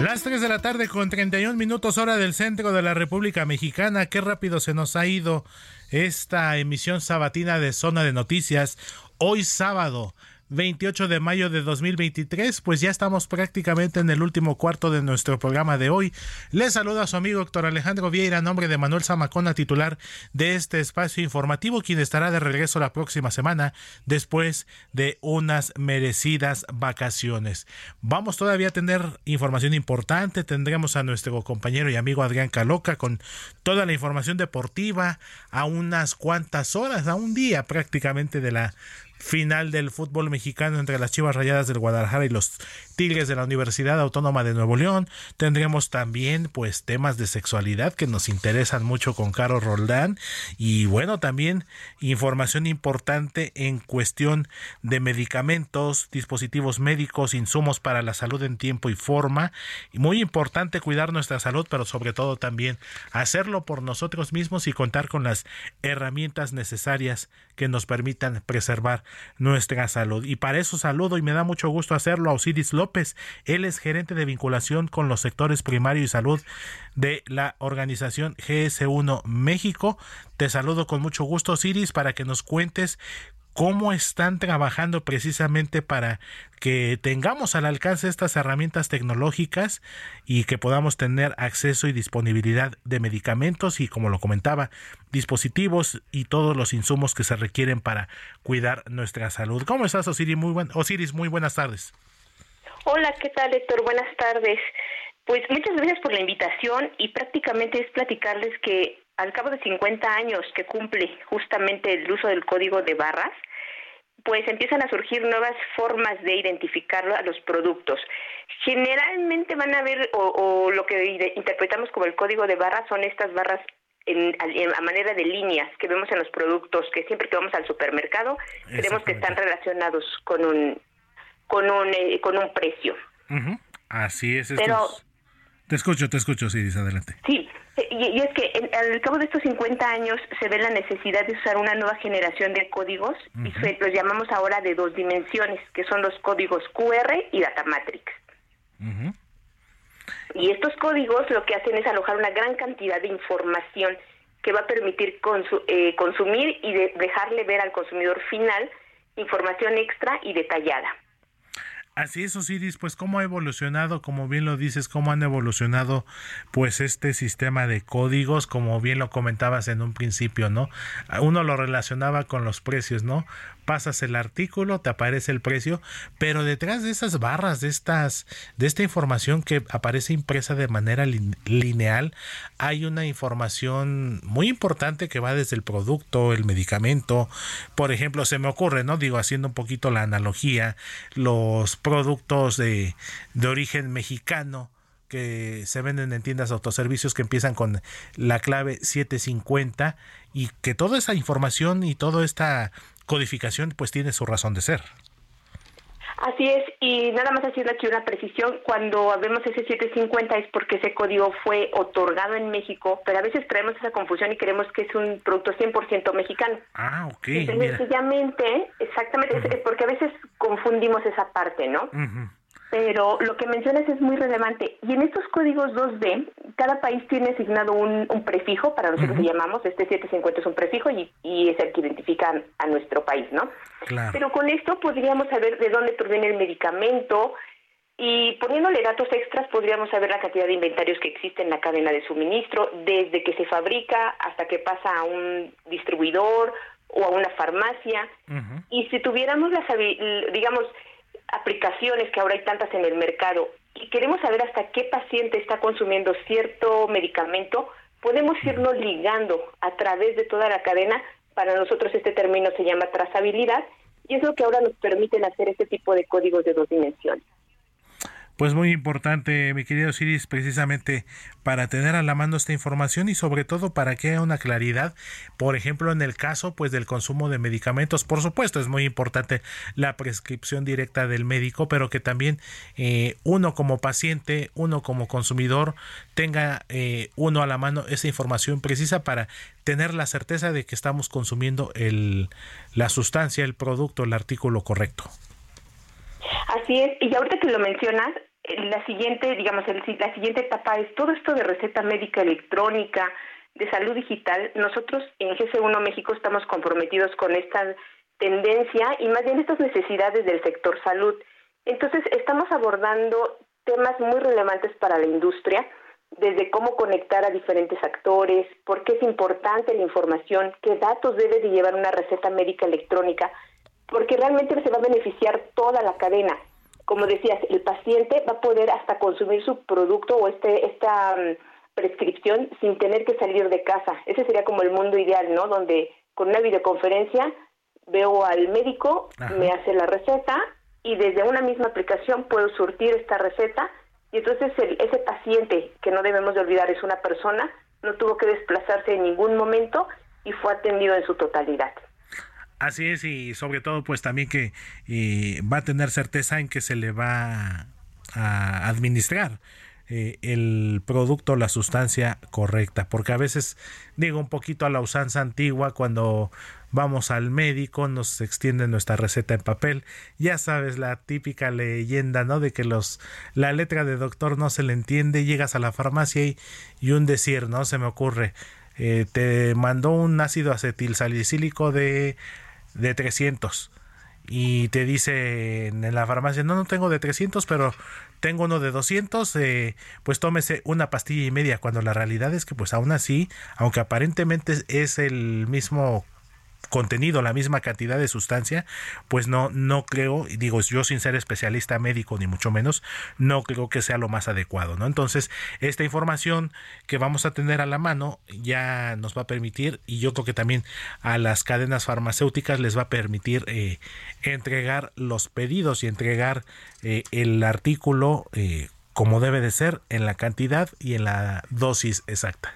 Las 3 de la tarde con 31 minutos hora del centro de la República Mexicana. Qué rápido se nos ha ido esta emisión sabatina de Zona de Noticias. Hoy sábado 28 de mayo de 2023, pues ya estamos prácticamente en el último cuarto de nuestro programa de hoy. Les saluda a su amigo doctor Alejandro Vieira, a nombre de Manuel Zamacona, titular de este espacio informativo, quien estará de regreso la próxima semana después de unas merecidas vacaciones. Vamos todavía a tener información importante, tendremos a nuestro compañero y amigo Adrián Caloca con toda la información deportiva a unas cuantas horas, a un día prácticamente de la final del fútbol mexicano entre las Chivas Rayadas del Guadalajara y los Tigres de la Universidad Autónoma de Nuevo León. Tendremos también pues temas de sexualidad que nos interesan mucho con Caro Roldán y bueno, también información importante en cuestión de medicamentos, dispositivos médicos, insumos para la salud en tiempo y forma. Y muy importante cuidar nuestra salud, pero sobre todo también hacerlo por nosotros mismos y contar con las herramientas necesarias que nos permitan preservar nuestra salud. Y para eso saludo y me da mucho gusto hacerlo a Osiris López. Él es gerente de vinculación con los sectores primario y salud de la organización GS1 México. Te saludo con mucho gusto, Osiris, para que nos cuentes cómo están trabajando precisamente para que tengamos al alcance estas herramientas tecnológicas y que podamos tener acceso y disponibilidad de medicamentos y, como lo comentaba, dispositivos y todos los insumos que se requieren para cuidar nuestra salud. ¿Cómo estás, Osiris? Muy, buen, Osiris, muy buenas tardes. Hola, ¿qué tal, Héctor? Buenas tardes. Pues muchas gracias por la invitación y prácticamente es platicarles que al cabo de 50 años que cumple justamente el uso del código de barras, pues empiezan a surgir nuevas formas de identificar a los productos. Generalmente van a ver, o, lo que interpretamos como el código de barras, son estas barras en, a manera de líneas que vemos en los productos, que siempre que vamos al supermercado, creemos que están relacionados con un, con un, eh, con un precio. Así es. Pero, te escucho, te escucho, sí, adelante. Sí, y, es que al cabo de estos 50 años se ve la necesidad de usar una nueva generación de códigos y los llamamos ahora de dos dimensiones, que son los códigos QR y Data Matrix. Y estos códigos lo que hacen es alojar una gran cantidad de información que va a permitir eh, consumir y dejarle ver al consumidor final información extra y detallada. Así es, Osiris, pues cómo ha evolucionado, como bien lo dices, cómo han evolucionado pues este sistema de códigos, como bien lo comentabas en un principio, ¿no? Uno lo relacionaba con los precios, ¿no? Pasas el artículo, te aparece el precio, pero detrás de esas barras, de estas, de esta información que aparece impresa de manera lineal, hay una información muy importante que va desde el producto, el medicamento. Por ejemplo, se me ocurre, ¿no? Digo, haciendo un poquito la analogía, los productos de, de origen mexicano que se venden en tiendas de autoservicios que empiezan con la clave 750 y que toda esa información y toda esta codificación pues tiene su razón de ser. Así es, y nada más haciendo aquí una precisión, cuando vemos ese 750 es porque ese código fue otorgado en México, pero a veces traemos esa confusión y creemos que es un producto 100% mexicano. Ah, ok. sencillamente, exactamente, es porque a veces confundimos esa parte, ¿no? Pero lo que mencionas es muy relevante. Y en estos códigos 2D, cada país tiene asignado un, prefijo, para nosotros uh llamamos, este 750 es un prefijo y, es el que identifica a nuestro país, ¿no? Pero con esto podríamos saber de dónde proviene el medicamento y poniéndole datos extras podríamos saber la cantidad de inventarios que existe en la cadena de suministro, desde que se fabrica hasta que pasa a un distribuidor o a una farmacia. Y si tuviéramos las, digamos, aplicaciones que ahora hay tantas en el mercado y queremos saber hasta qué paciente está consumiendo cierto medicamento, podemos irnos ligando a través de toda la cadena. Para nosotros este término se llama trazabilidad y es lo que ahora nos permiten hacer este tipo de códigos de dos dimensiones. Pues muy importante, mi querido Siris, precisamente para tener a la mano esta información y sobre todo para que haya una claridad, por ejemplo, en el caso pues del consumo de medicamentos, por supuesto es muy importante la prescripción directa del médico, pero que también eh, uno como paciente, uno como consumidor tenga eh, uno a la mano esa información precisa para tener la certeza de que estamos consumiendo el, la sustancia, el producto, el artículo correcto. Así es, y ahorita que lo mencionas, la siguiente, digamos, la siguiente etapa es todo esto de receta médica electrónica, de salud digital. Nosotros en GC1 México estamos comprometidos con esta tendencia y más bien estas necesidades del sector salud. Entonces, estamos abordando temas muy relevantes para la industria, desde cómo conectar a diferentes actores, por qué es importante la información, qué datos debe de llevar una receta médica electrónica, porque realmente se va a beneficiar toda la cadena, como decías, el paciente va a poder hasta consumir su producto o este esta mm, prescripción sin tener que salir de casa. Ese sería como el mundo ideal, ¿no? Donde con una videoconferencia veo al médico, me hace la receta y desde una misma aplicación puedo surtir esta receta y entonces ese paciente, que no debemos de olvidar es una persona, no tuvo que desplazarse en ningún momento y fue atendido en su totalidad. Así es, y sobre todo pues también que eh, va a tener certeza en que se le va a administrar eh, el producto, la sustancia correcta, porque a veces digo un poquito a la usanza antigua cuando vamos al médico, nos extiende nuestra receta en papel. Ya sabes la típica leyenda, ¿no? De que los la letra de doctor no se le entiende, llegas a la farmacia y, y un decir, ¿no? Se me ocurre, eh, te mandó un ácido acetil salicílico de de 300 y te dice en la farmacia, no, no tengo de 300, pero tengo uno de 200, eh, pues tómese una pastilla y media, cuando la realidad es que pues aún así, aunque aparentemente es el mismo contenido, la misma cantidad de sustancia, pues no, no creo, digo yo sin ser especialista médico ni mucho menos, no creo que sea lo más adecuado, ¿no? Entonces, esta información que vamos a tener a la mano ya nos va a permitir, y yo creo que también a las cadenas farmacéuticas les va a permitir eh, entregar los pedidos y entregar eh, el artículo eh, como debe de ser, en la cantidad y en la dosis exacta.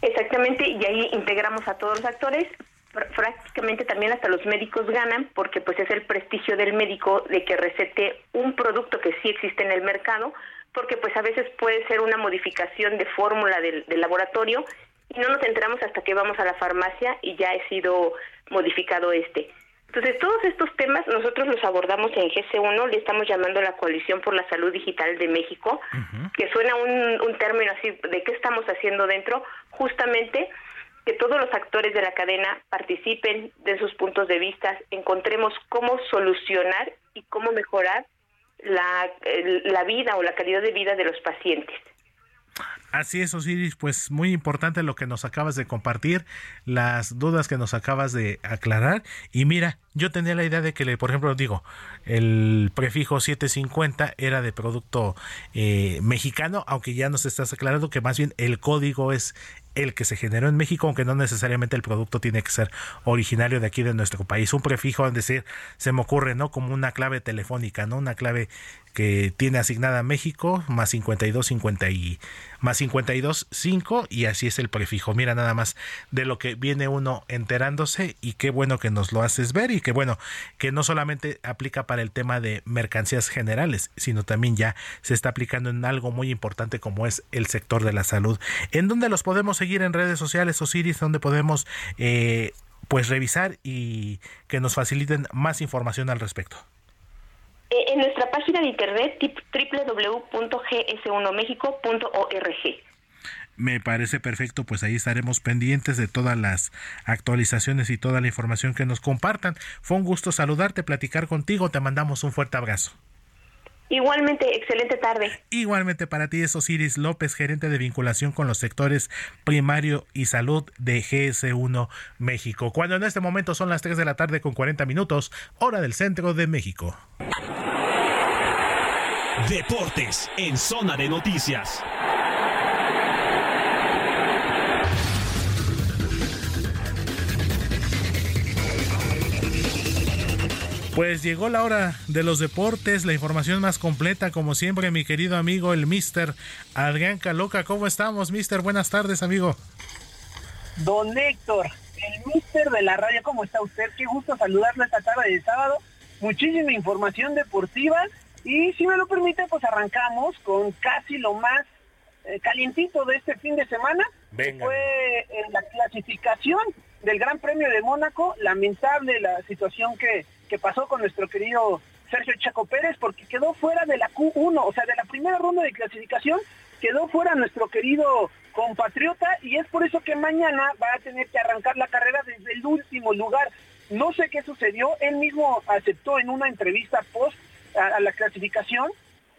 Exactamente, y ahí integramos a todos los actores, prácticamente también hasta los médicos ganan porque pues es el prestigio del médico de que recete un producto que sí existe en el mercado porque pues a veces puede ser una modificación de fórmula del, laboratorio y no nos enteramos hasta que vamos a la farmacia y ya ha sido modificado este. Entonces, todos estos temas nosotros los abordamos en GC1, le estamos llamando la Coalición por la Salud Digital de México, que suena un, un término así de qué estamos haciendo dentro, justamente que todos los actores de la cadena participen de sus puntos de vista, encontremos cómo solucionar y cómo mejorar la, la vida o la calidad de vida de los pacientes. Así es, Osiris, pues muy importante lo que nos acabas de compartir, las dudas que nos acabas de aclarar. Y mira, yo tenía la idea de que, por ejemplo, digo, el prefijo 750 era de producto eh, mexicano, aunque ya nos estás aclarando que más bien el código es el que se generó en México, aunque no necesariamente el producto tiene que ser originario de aquí de nuestro país. Un prefijo, es decir, se me ocurre, ¿no? Como una clave telefónica, ¿no? Una clave que tiene asignada México, más 52, 50 y más 52, 5 y así es el prefijo. Mira nada más de lo que viene uno enterándose y qué bueno que nos lo haces ver y qué bueno que no solamente aplica para el tema de mercancías generales, sino también ya se está aplicando en algo muy importante como es el sector de la salud. ¿En dónde los podemos seguir en redes sociales, Osiris? ¿Dónde podemos eh, pues revisar y que nos faciliten más información al respecto? Eh, en nuestra página de internet www.gs1mexico.org. Me parece perfecto, pues ahí estaremos pendientes de todas las actualizaciones y toda la información que nos compartan. Fue un gusto saludarte, platicar contigo, te mandamos un fuerte abrazo. Igualmente, excelente tarde. Igualmente para ti es Osiris López, gerente de vinculación con los sectores primario y salud de GS1 México. Cuando en este momento son las 3 de la tarde con 40 minutos, hora del centro de México. Deportes en zona de noticias. Pues llegó la hora de los deportes, la información más completa, como siempre, mi querido amigo, el Mister Adrián Caloca. ¿Cómo estamos, Mister? Buenas tardes, amigo. Don Héctor, el Mister de la radio, ¿cómo está usted? Qué gusto saludarlo esta tarde de sábado. Muchísima información deportiva y si me lo permite, pues arrancamos con casi lo más eh, calientito de este fin de semana. Fue en la clasificación del Gran Premio de Mónaco. Lamentable la situación que, que pasó con nuestro querido Sergio Chaco Pérez porque quedó fuera de la Q1, o sea, de la primera ronda de clasificación, quedó fuera nuestro querido compatriota y es por eso que mañana va a tener que arrancar la carrera desde el último lugar. No sé qué sucedió, él mismo aceptó en una entrevista post a, la clasificación,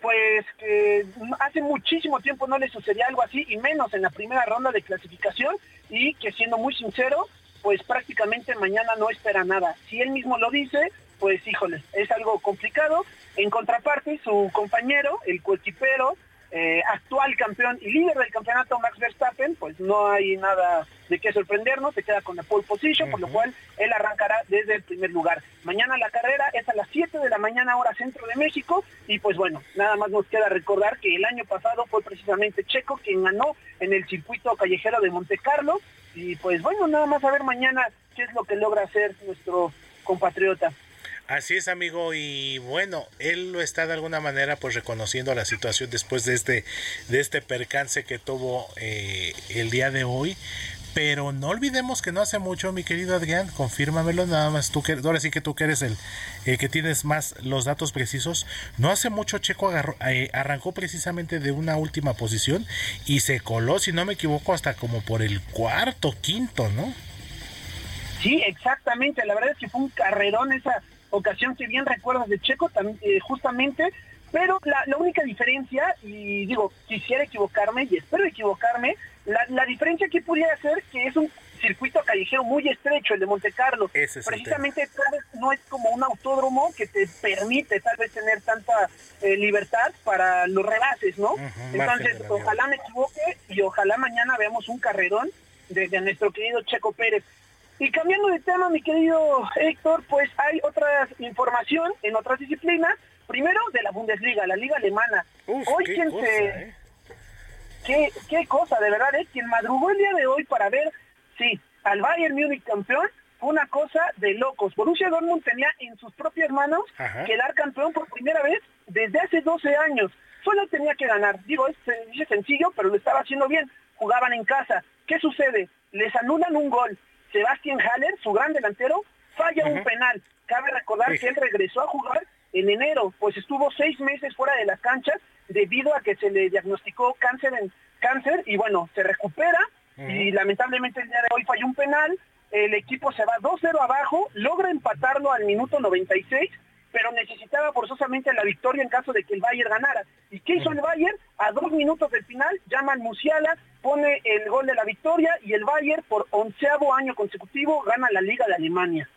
pues que hace muchísimo tiempo no le sucedía algo así, y menos en la primera ronda de clasificación, y que siendo muy sincero, pues prácticamente mañana no espera nada. Si él mismo lo dice, pues híjole, es algo complicado. En contraparte, su compañero, el coequipero, eh, actual campeón y líder del campeonato Max Verstappen, pues no hay nada de qué sorprendernos, se queda con la pole position, por lo cual él arrancará desde el primer lugar. Mañana la carrera es a las 7 de la mañana hora centro de México y pues bueno, nada más nos queda recordar que el año pasado fue precisamente Checo quien ganó en el circuito callejero de Monte Carlo y pues bueno, nada más a ver mañana qué es lo que logra hacer nuestro compatriota. Así es, amigo, y bueno, él lo está de alguna manera pues reconociendo la situación después de este, de este percance que tuvo eh, el día de hoy. Pero no olvidemos que no hace mucho, mi querido Adrián, confírmamelo, nada más tú que, ahora sí que tú que eres el, que tienes más los datos precisos. No hace mucho Checo eh, arrancó precisamente de una última posición y se coló, si no me equivoco, hasta como por el cuarto, quinto, ¿no? Sí, exactamente. La verdad es que fue un carrerón esa, ocasión que bien recuerdas de Checo, también, eh, justamente, pero la, única diferencia, y digo, quisiera equivocarme y espero equivocarme, la, diferencia que pudiera ser que es un circuito callejero muy estrecho, el de Monte Carlo. Precisamente no es como un autódromo que te permite tal vez tener tanta eh, libertad para los rebases, ¿no? Entonces, ojalá me equivoque y ojalá mañana veamos un carrerón de, de nuestro querido Checo Pérez. Y cambiando de tema, mi querido Héctor, pues hay otra información en otras disciplinas. Primero de la Bundesliga, la liga alemana. hoy quien se... ¿eh? ¿Qué, qué cosa, de verdad, ¿eh? Quien madrugó el día de hoy para ver, sí, al Bayern Múnich campeón, fue una cosa de locos. Borussia Dortmund tenía en sus propias manos quedar campeón por primera vez desde hace 12 años. Solo tenía que ganar. Digo, es sencillo, pero lo estaba haciendo bien. Jugaban en casa. ¿Qué sucede? Les anulan un gol Sebastián Haller, su gran delantero, falla un penal. Cabe recordar que él regresó a jugar en enero, pues estuvo seis meses fuera de las canchas debido a que se le diagnosticó cáncer en cáncer y bueno, se recupera y lamentablemente el día de hoy falló un penal, el equipo se va 2-0 abajo, logra empatarlo al minuto 96 pero necesitaba forzosamente la victoria en caso de que el Bayern ganara. ¿Y qué hizo el Bayern? A dos minutos del final, llama al Musiala, pone el gol de la victoria y el Bayern por onceavo año consecutivo gana la Liga de Alemania.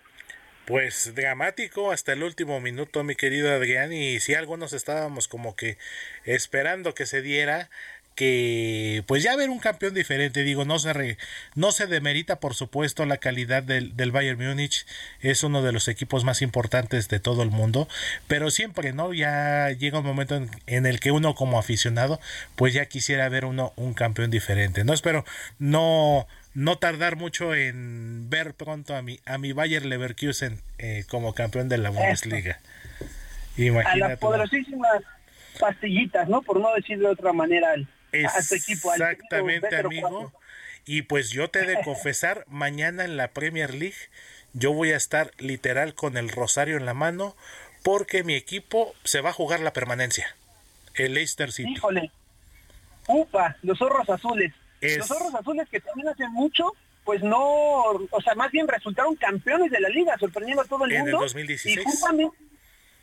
Pues dramático hasta el último minuto, mi querido Adrián, y si algunos estábamos como que esperando que se diera, que pues ya ver un campeón diferente, digo, no se no se demerita por supuesto la calidad del, del Bayern Múnich, es uno de los equipos más importantes de todo el mundo, pero siempre, ¿no? Ya llega un momento en, el que uno como aficionado, pues ya quisiera ver uno un campeón diferente, ¿no? Espero no no tardar mucho en ver pronto a mi a mi Bayern Leverkusen eh, como campeón de la Bundesliga. Imagínate. A las poderosísimas pastillitas, ¿no? Por no decir de otra manera Exactamente, amigo. Y pues yo te he de confesar, mañana en la Premier League yo voy a estar literal con el rosario en la mano porque mi equipo se va a jugar la permanencia. El Leicester City. Híjole. Upa, los zorros azules. Los zorros azules que también hace mucho, pues no, o sea, más bien resultaron campeones de la liga, sorprendiendo a todo el mundo. En el 2016. Y justamente,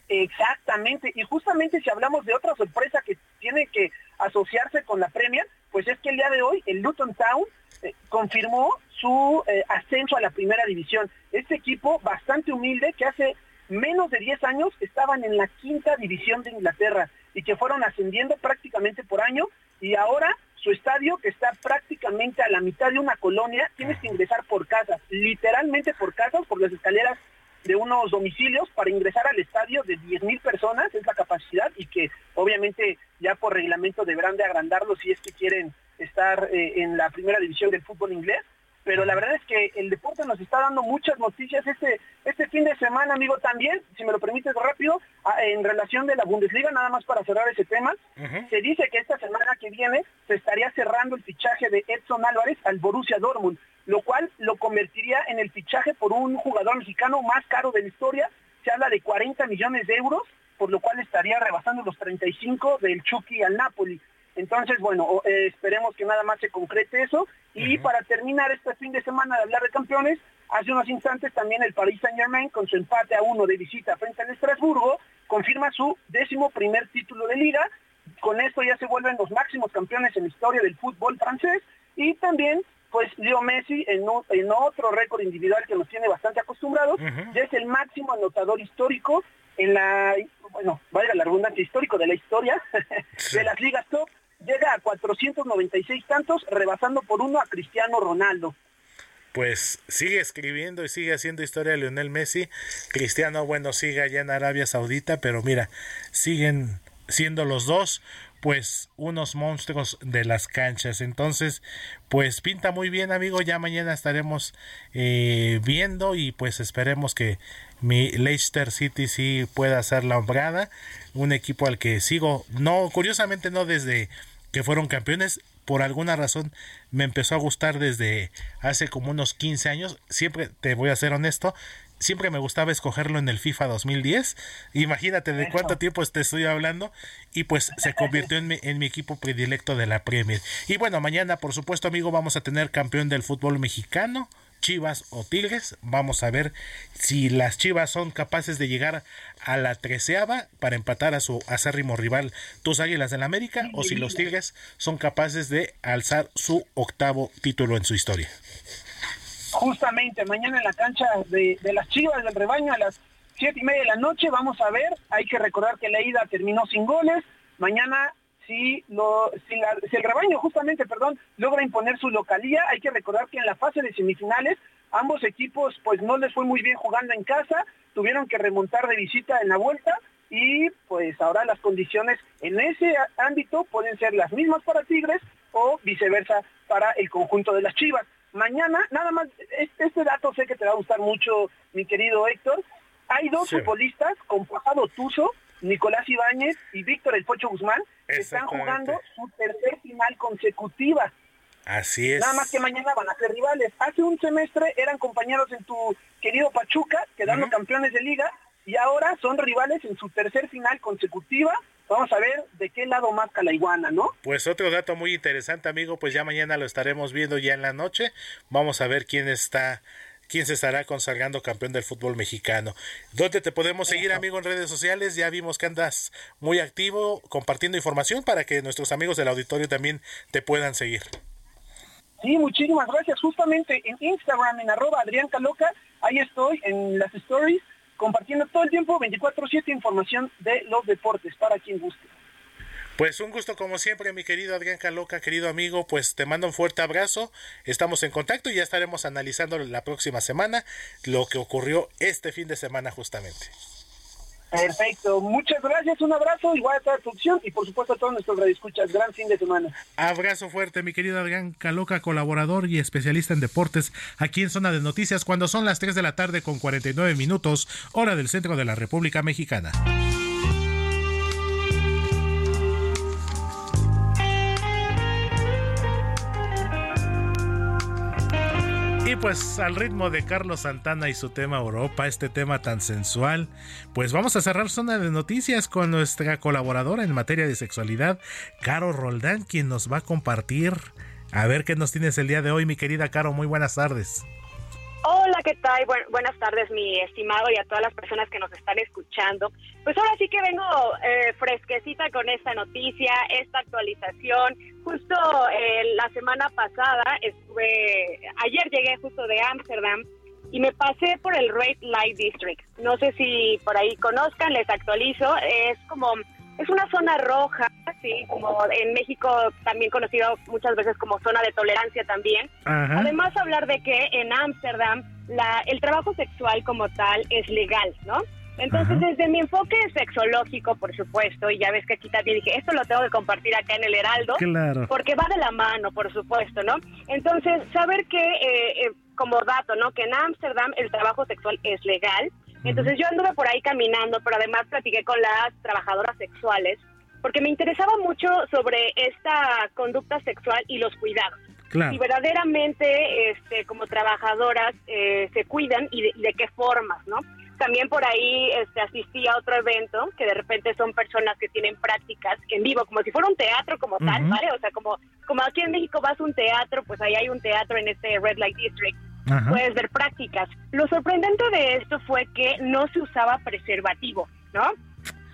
exactamente, y justamente si hablamos de otra sorpresa que tiene que asociarse con la Premier, pues es que el día de hoy el Luton Town eh, confirmó su eh, ascenso a la primera división. Este equipo bastante humilde que hace menos de 10 años estaban en la quinta división de Inglaterra y que fueron ascendiendo prácticamente por año y ahora su estadio, que está prácticamente a la mitad de una colonia, tienes que ingresar por casas, literalmente por casas, por las escaleras de unos domicilios para ingresar al estadio de 10.000 personas, es la capacidad, y que obviamente ya por reglamento deberán de agrandarlo si es que quieren estar eh, en la primera división del fútbol inglés. Pero la verdad es que el deporte nos está dando muchas noticias este, este fin de semana, amigo, también, si me lo permites rápido, en relación de la Bundesliga, nada más para cerrar ese tema, se dice que esta semana que viene se estaría cerrando el fichaje de Edson Álvarez al Borussia Dortmund lo cual lo convertiría en el fichaje por un jugador mexicano más caro de la historia. Se habla de 40 millones de euros, por lo cual estaría rebasando los 35 del Chucky al Napoli. Entonces, bueno, eh, esperemos que nada más se concrete eso. Y para terminar este fin de semana de hablar de campeones, hace unos instantes también el Paris Saint Germain, con su empate a uno de visita frente al Estrasburgo, confirma su décimo primer título de liga. Con esto ya se vuelven los máximos campeones en la historia del fútbol francés. Y también pues Leo Messi en, en otro récord individual que nos tiene bastante acostumbrados, ya es el máximo anotador histórico en la, bueno, valga la redundancia histórico de la historia de las ligas top, llega a 496 tantos, rebasando por uno a Cristiano Ronaldo pues sigue escribiendo y sigue haciendo historia Lionel Messi. Cristiano, bueno, sigue allá en Arabia Saudita, pero mira, siguen siendo los dos pues unos monstruos de las canchas. Entonces, pues pinta muy bien, amigo. Ya mañana estaremos eh, viendo y pues esperemos que mi Leicester City sí pueda hacer la hombrada. Un equipo al que sigo, no, curiosamente no desde que fueron campeones, por alguna razón me empezó a gustar desde hace como unos 15 años. Siempre te voy a ser honesto, siempre me gustaba escogerlo en el FIFA 2010. Imagínate de cuánto tiempo te estoy hablando. Y pues se convirtió en mi, en mi equipo predilecto de la Premier. Y bueno, mañana, por supuesto, amigo, vamos a tener campeón del fútbol mexicano. Chivas o Tigres. Vamos a ver si las Chivas son capaces de llegar a la treceava para empatar a su acérrimo rival, tus Águilas del América, o si los Tigres son capaces de alzar su octavo título en su historia. Justamente mañana en la cancha de, las Chivas del rebaño a las siete y media de la noche vamos a ver. Hay que recordar que la ida terminó sin goles. Mañana si, lo, si, el rebaño justamente, perdón, logra imponer su localía, hay que recordar que en la fase de semifinales ambos equipos pues no les fue muy bien jugando en casa, tuvieron que remontar de visita en la vuelta y pues ahora las condiciones en ese ámbito pueden ser las mismas para Tigres o viceversa para el conjunto de las Chivas. Mañana, nada más, este, este dato sé que te va a gustar mucho, mi querido Héctor, hay dos futbolistas con pasado tuso Nicolás Ibáñez y Víctor El Pocho Guzmán están jugando su tercer final consecutiva. Así es. Nada más que mañana van a ser rivales. Hace un semestre eran compañeros en tu querido Pachuca, quedando campeones de liga, y ahora son rivales en su tercer final consecutiva. Vamos a ver de qué lado más la iguana, ¿no? Pues otro dato muy interesante, amigo, pues ya mañana lo estaremos viendo ya en la noche. Vamos a ver quién está quién se estará consagrando campeón del fútbol mexicano. ¿Dónde te podemos seguir, amigo, en redes sociales? Ya vimos que andas muy activo compartiendo información para que nuestros amigos del auditorio también te puedan seguir. Sí, muchísimas gracias. Justamente en Instagram, en arroba Adrián Caloca, ahí estoy en las stories compartiendo todo el tiempo 24/7 información de los deportes para quien guste. Pues un gusto como siempre, mi querido Adrián Caloca, querido amigo, pues te mando un fuerte abrazo, estamos en contacto y ya estaremos analizando la próxima semana lo que ocurrió este fin de semana justamente. Perfecto, muchas gracias, un abrazo, igual a toda tu opción y por supuesto a todos nuestros radioescuchas, gran fin de semana. Abrazo fuerte, mi querido Adrián Caloca, colaborador y especialista en deportes aquí en Zona de Noticias cuando son las 3 de la tarde con 49 minutos, hora del centro de la República Mexicana. Y pues al ritmo de Carlos Santana y su tema Europa, este tema tan sensual, pues vamos a cerrar zona de noticias con nuestra colaboradora en materia de sexualidad, Caro Roldán, quien nos va a compartir a ver qué nos tienes el día de hoy, mi querida Caro. Muy buenas tardes. Hola, ¿qué tal? buenas tardes, mi estimado, y a todas las personas que nos están escuchando. Pues ahora sí que vengo eh, fresquecita con esta noticia, esta actualización. Justo eh, la semana pasada estuve, ayer llegué justo de Ámsterdam y me pasé por el Red Light District. No sé si por ahí conozcan, les actualizo. Es como es una zona roja, sí, como en México también conocido muchas veces como zona de tolerancia también. Además hablar de que en Ámsterdam el trabajo sexual como tal es legal, ¿no? Entonces, desde mi enfoque sexológico, por supuesto, y ya ves que aquí también dije, esto lo tengo que compartir acá en el Heraldo, claro. porque va de la mano, por supuesto, ¿no? Entonces, saber que, eh, eh, como dato, ¿no? Que en Ámsterdam el trabajo sexual es legal, entonces yo anduve por ahí caminando, pero además platiqué con las trabajadoras sexuales, porque me interesaba mucho sobre esta conducta sexual y los cuidados. Si verdaderamente, este, como trabajadoras, eh, se cuidan y de, qué formas, ¿no? También por ahí este, asistí a otro evento que de repente son personas que tienen prácticas en vivo, como si fuera un teatro como tal, ¿vale? O sea, como, como aquí en México vas a un teatro, pues ahí hay un teatro en este Red Light District puedes ver prácticas. Lo sorprendente de esto fue que no se usaba preservativo, ¿no?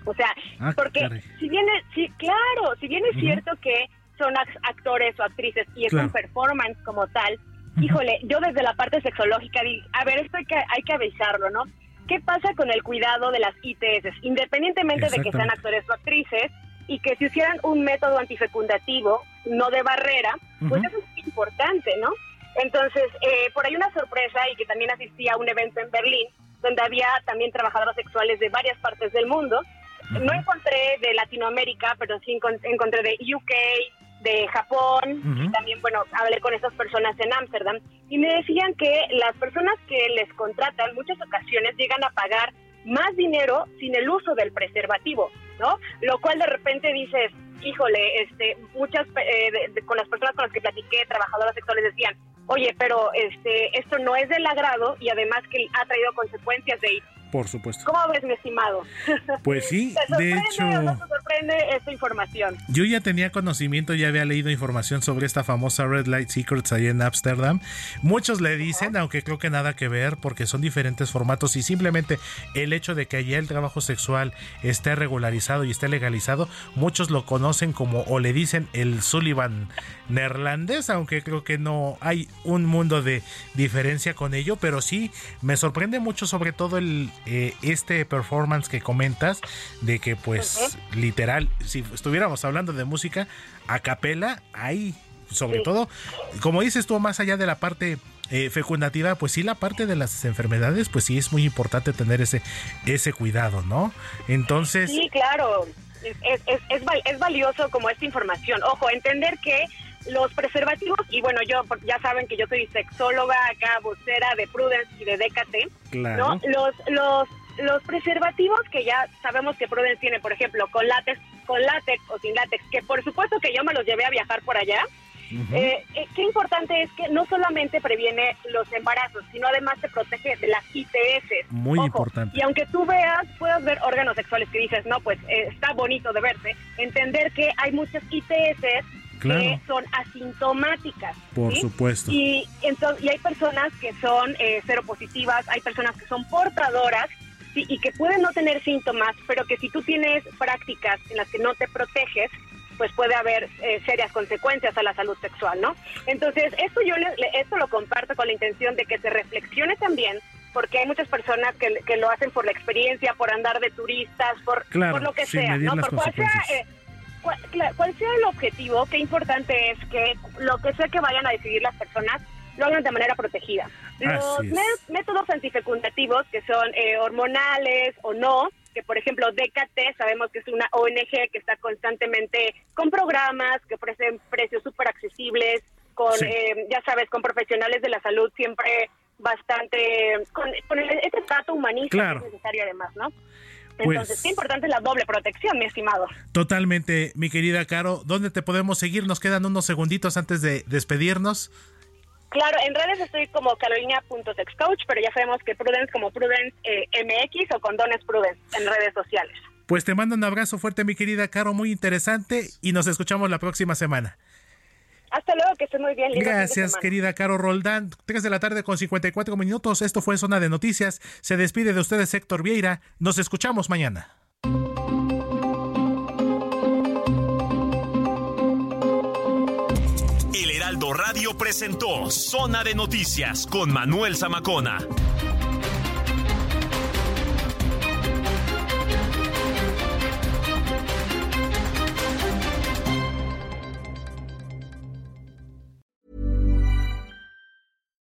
O sea, ah, porque si bien es, sí, claro, si bien es cierto que son actores o actrices y es un performance como tal, híjole, yo desde la parte sexológica digo, a ver, esto hay que, hay que avisarlo, ¿no? ¿Qué pasa con el cuidado de las ITS? Independientemente de que sean actores o actrices, y que si hicieran un método antifecundativo, no de barrera, pues eso es importante, ¿no? Entonces, eh, por ahí una sorpresa y que también asistí a un evento en Berlín, donde había también trabajadoras sexuales de varias partes del mundo. No encontré de Latinoamérica, pero sí encontré de UK, de Japón, y también, bueno, hablé con esas personas en Ámsterdam, y me decían que las personas que les contratan muchas ocasiones llegan a pagar más dinero sin el uso del preservativo, ¿no? Lo cual de repente dices, híjole, este, muchas, eh, con las personas con las que platiqué, trabajadoras sexuales decían, oye, pero este, esto no es del agrado y además que ha traído consecuencias de por supuesto. ¿Cómo ves, mi estimado? Pues sí, de hecho... no te sorprende esta información? Yo ya tenía conocimiento, ya había leído información sobre esta famosa Red Light Secrets ahí en Amsterdam. Muchos le dicen, aunque creo que nada que ver, porque son diferentes formatos y simplemente el hecho de que allá el trabajo sexual esté regularizado y esté legalizado, muchos lo conocen como o le dicen el Sullivan neerlandés, aunque creo que no hay un mundo de diferencia con ello, pero sí me sorprende mucho sobre todo el eh, este performance que comentas de que pues literal, si estuviéramos hablando de música a capela, hay sobre todo, como dices tú, más allá de la parte eh, fecundativa, pues sí, la parte de las enfermedades, pues sí es muy importante tener ese, ese cuidado, ¿no? Entonces... Sí, claro, es, es, es, es valioso como esta información. Ojo, entender que los preservativos, y bueno, yo ya saben que yo soy sexóloga acá, vocera de Prudence y de DKT, ¿no? Los, los, los preservativos que ya sabemos que Prudence tiene, por ejemplo, con látex, con látex o sin látex, que por supuesto que yo me los llevé a viajar por allá, eh, eh, qué importante es que no solamente previene los embarazos, sino además te protege de las ITS. Muy importante. Y aunque tú veas, puedas ver órganos sexuales que dices, no, pues eh, está bonito de verse, entender que hay muchas ITS que son asintomáticas. Por supuesto. Y, entonces, y hay personas que son eh, seropositivas, hay personas que son portadoras y que pueden no tener síntomas, pero que si tú tienes prácticas en las que no te proteges, pues puede haber eh, serias consecuencias a la salud sexual, ¿no? Entonces, esto yo esto lo comparto con la intención de que se reflexione también porque hay muchas personas que, que lo hacen por la experiencia, por andar de turistas, por, por lo que sea, ¿no? Por cual sea, eh, cual, sea el objetivo, qué importante es que lo que sea que vayan a decidir las personas lo hagan de manera protegida. Los métodos antifecundativos, que son eh, hormonales o no, que por ejemplo DKT sabemos que es una ONG que está constantemente con programas que ofrecen precios súper accesibles, con, eh, ya sabes, con profesionales de la salud siempre bastante, con, este trato humanista que es necesario además, ¿no? Pues Entonces, qué importante es la doble protección, mi estimado. Totalmente, mi querida Caro. ¿Dónde te podemos seguir? Nos quedan unos segunditos antes de despedirnos. Claro, en redes estoy como carolina.sexcoach, pero ya sabemos que Prudence como Prudence eh, MX o Condones Prudence en redes sociales. Pues te mando un abrazo fuerte, mi querida Caro, muy interesante y nos escuchamos la próxima semana. Hasta luego, que esté muy bien. Gracias, querida Caro Roldán. 3 de la tarde con 54 minutos. Esto fue Zona de Noticias. Se despide de ustedes Héctor Vieira. Nos escuchamos mañana. El Heraldo Radio presentó Zona de Noticias con Manuel Zamacona.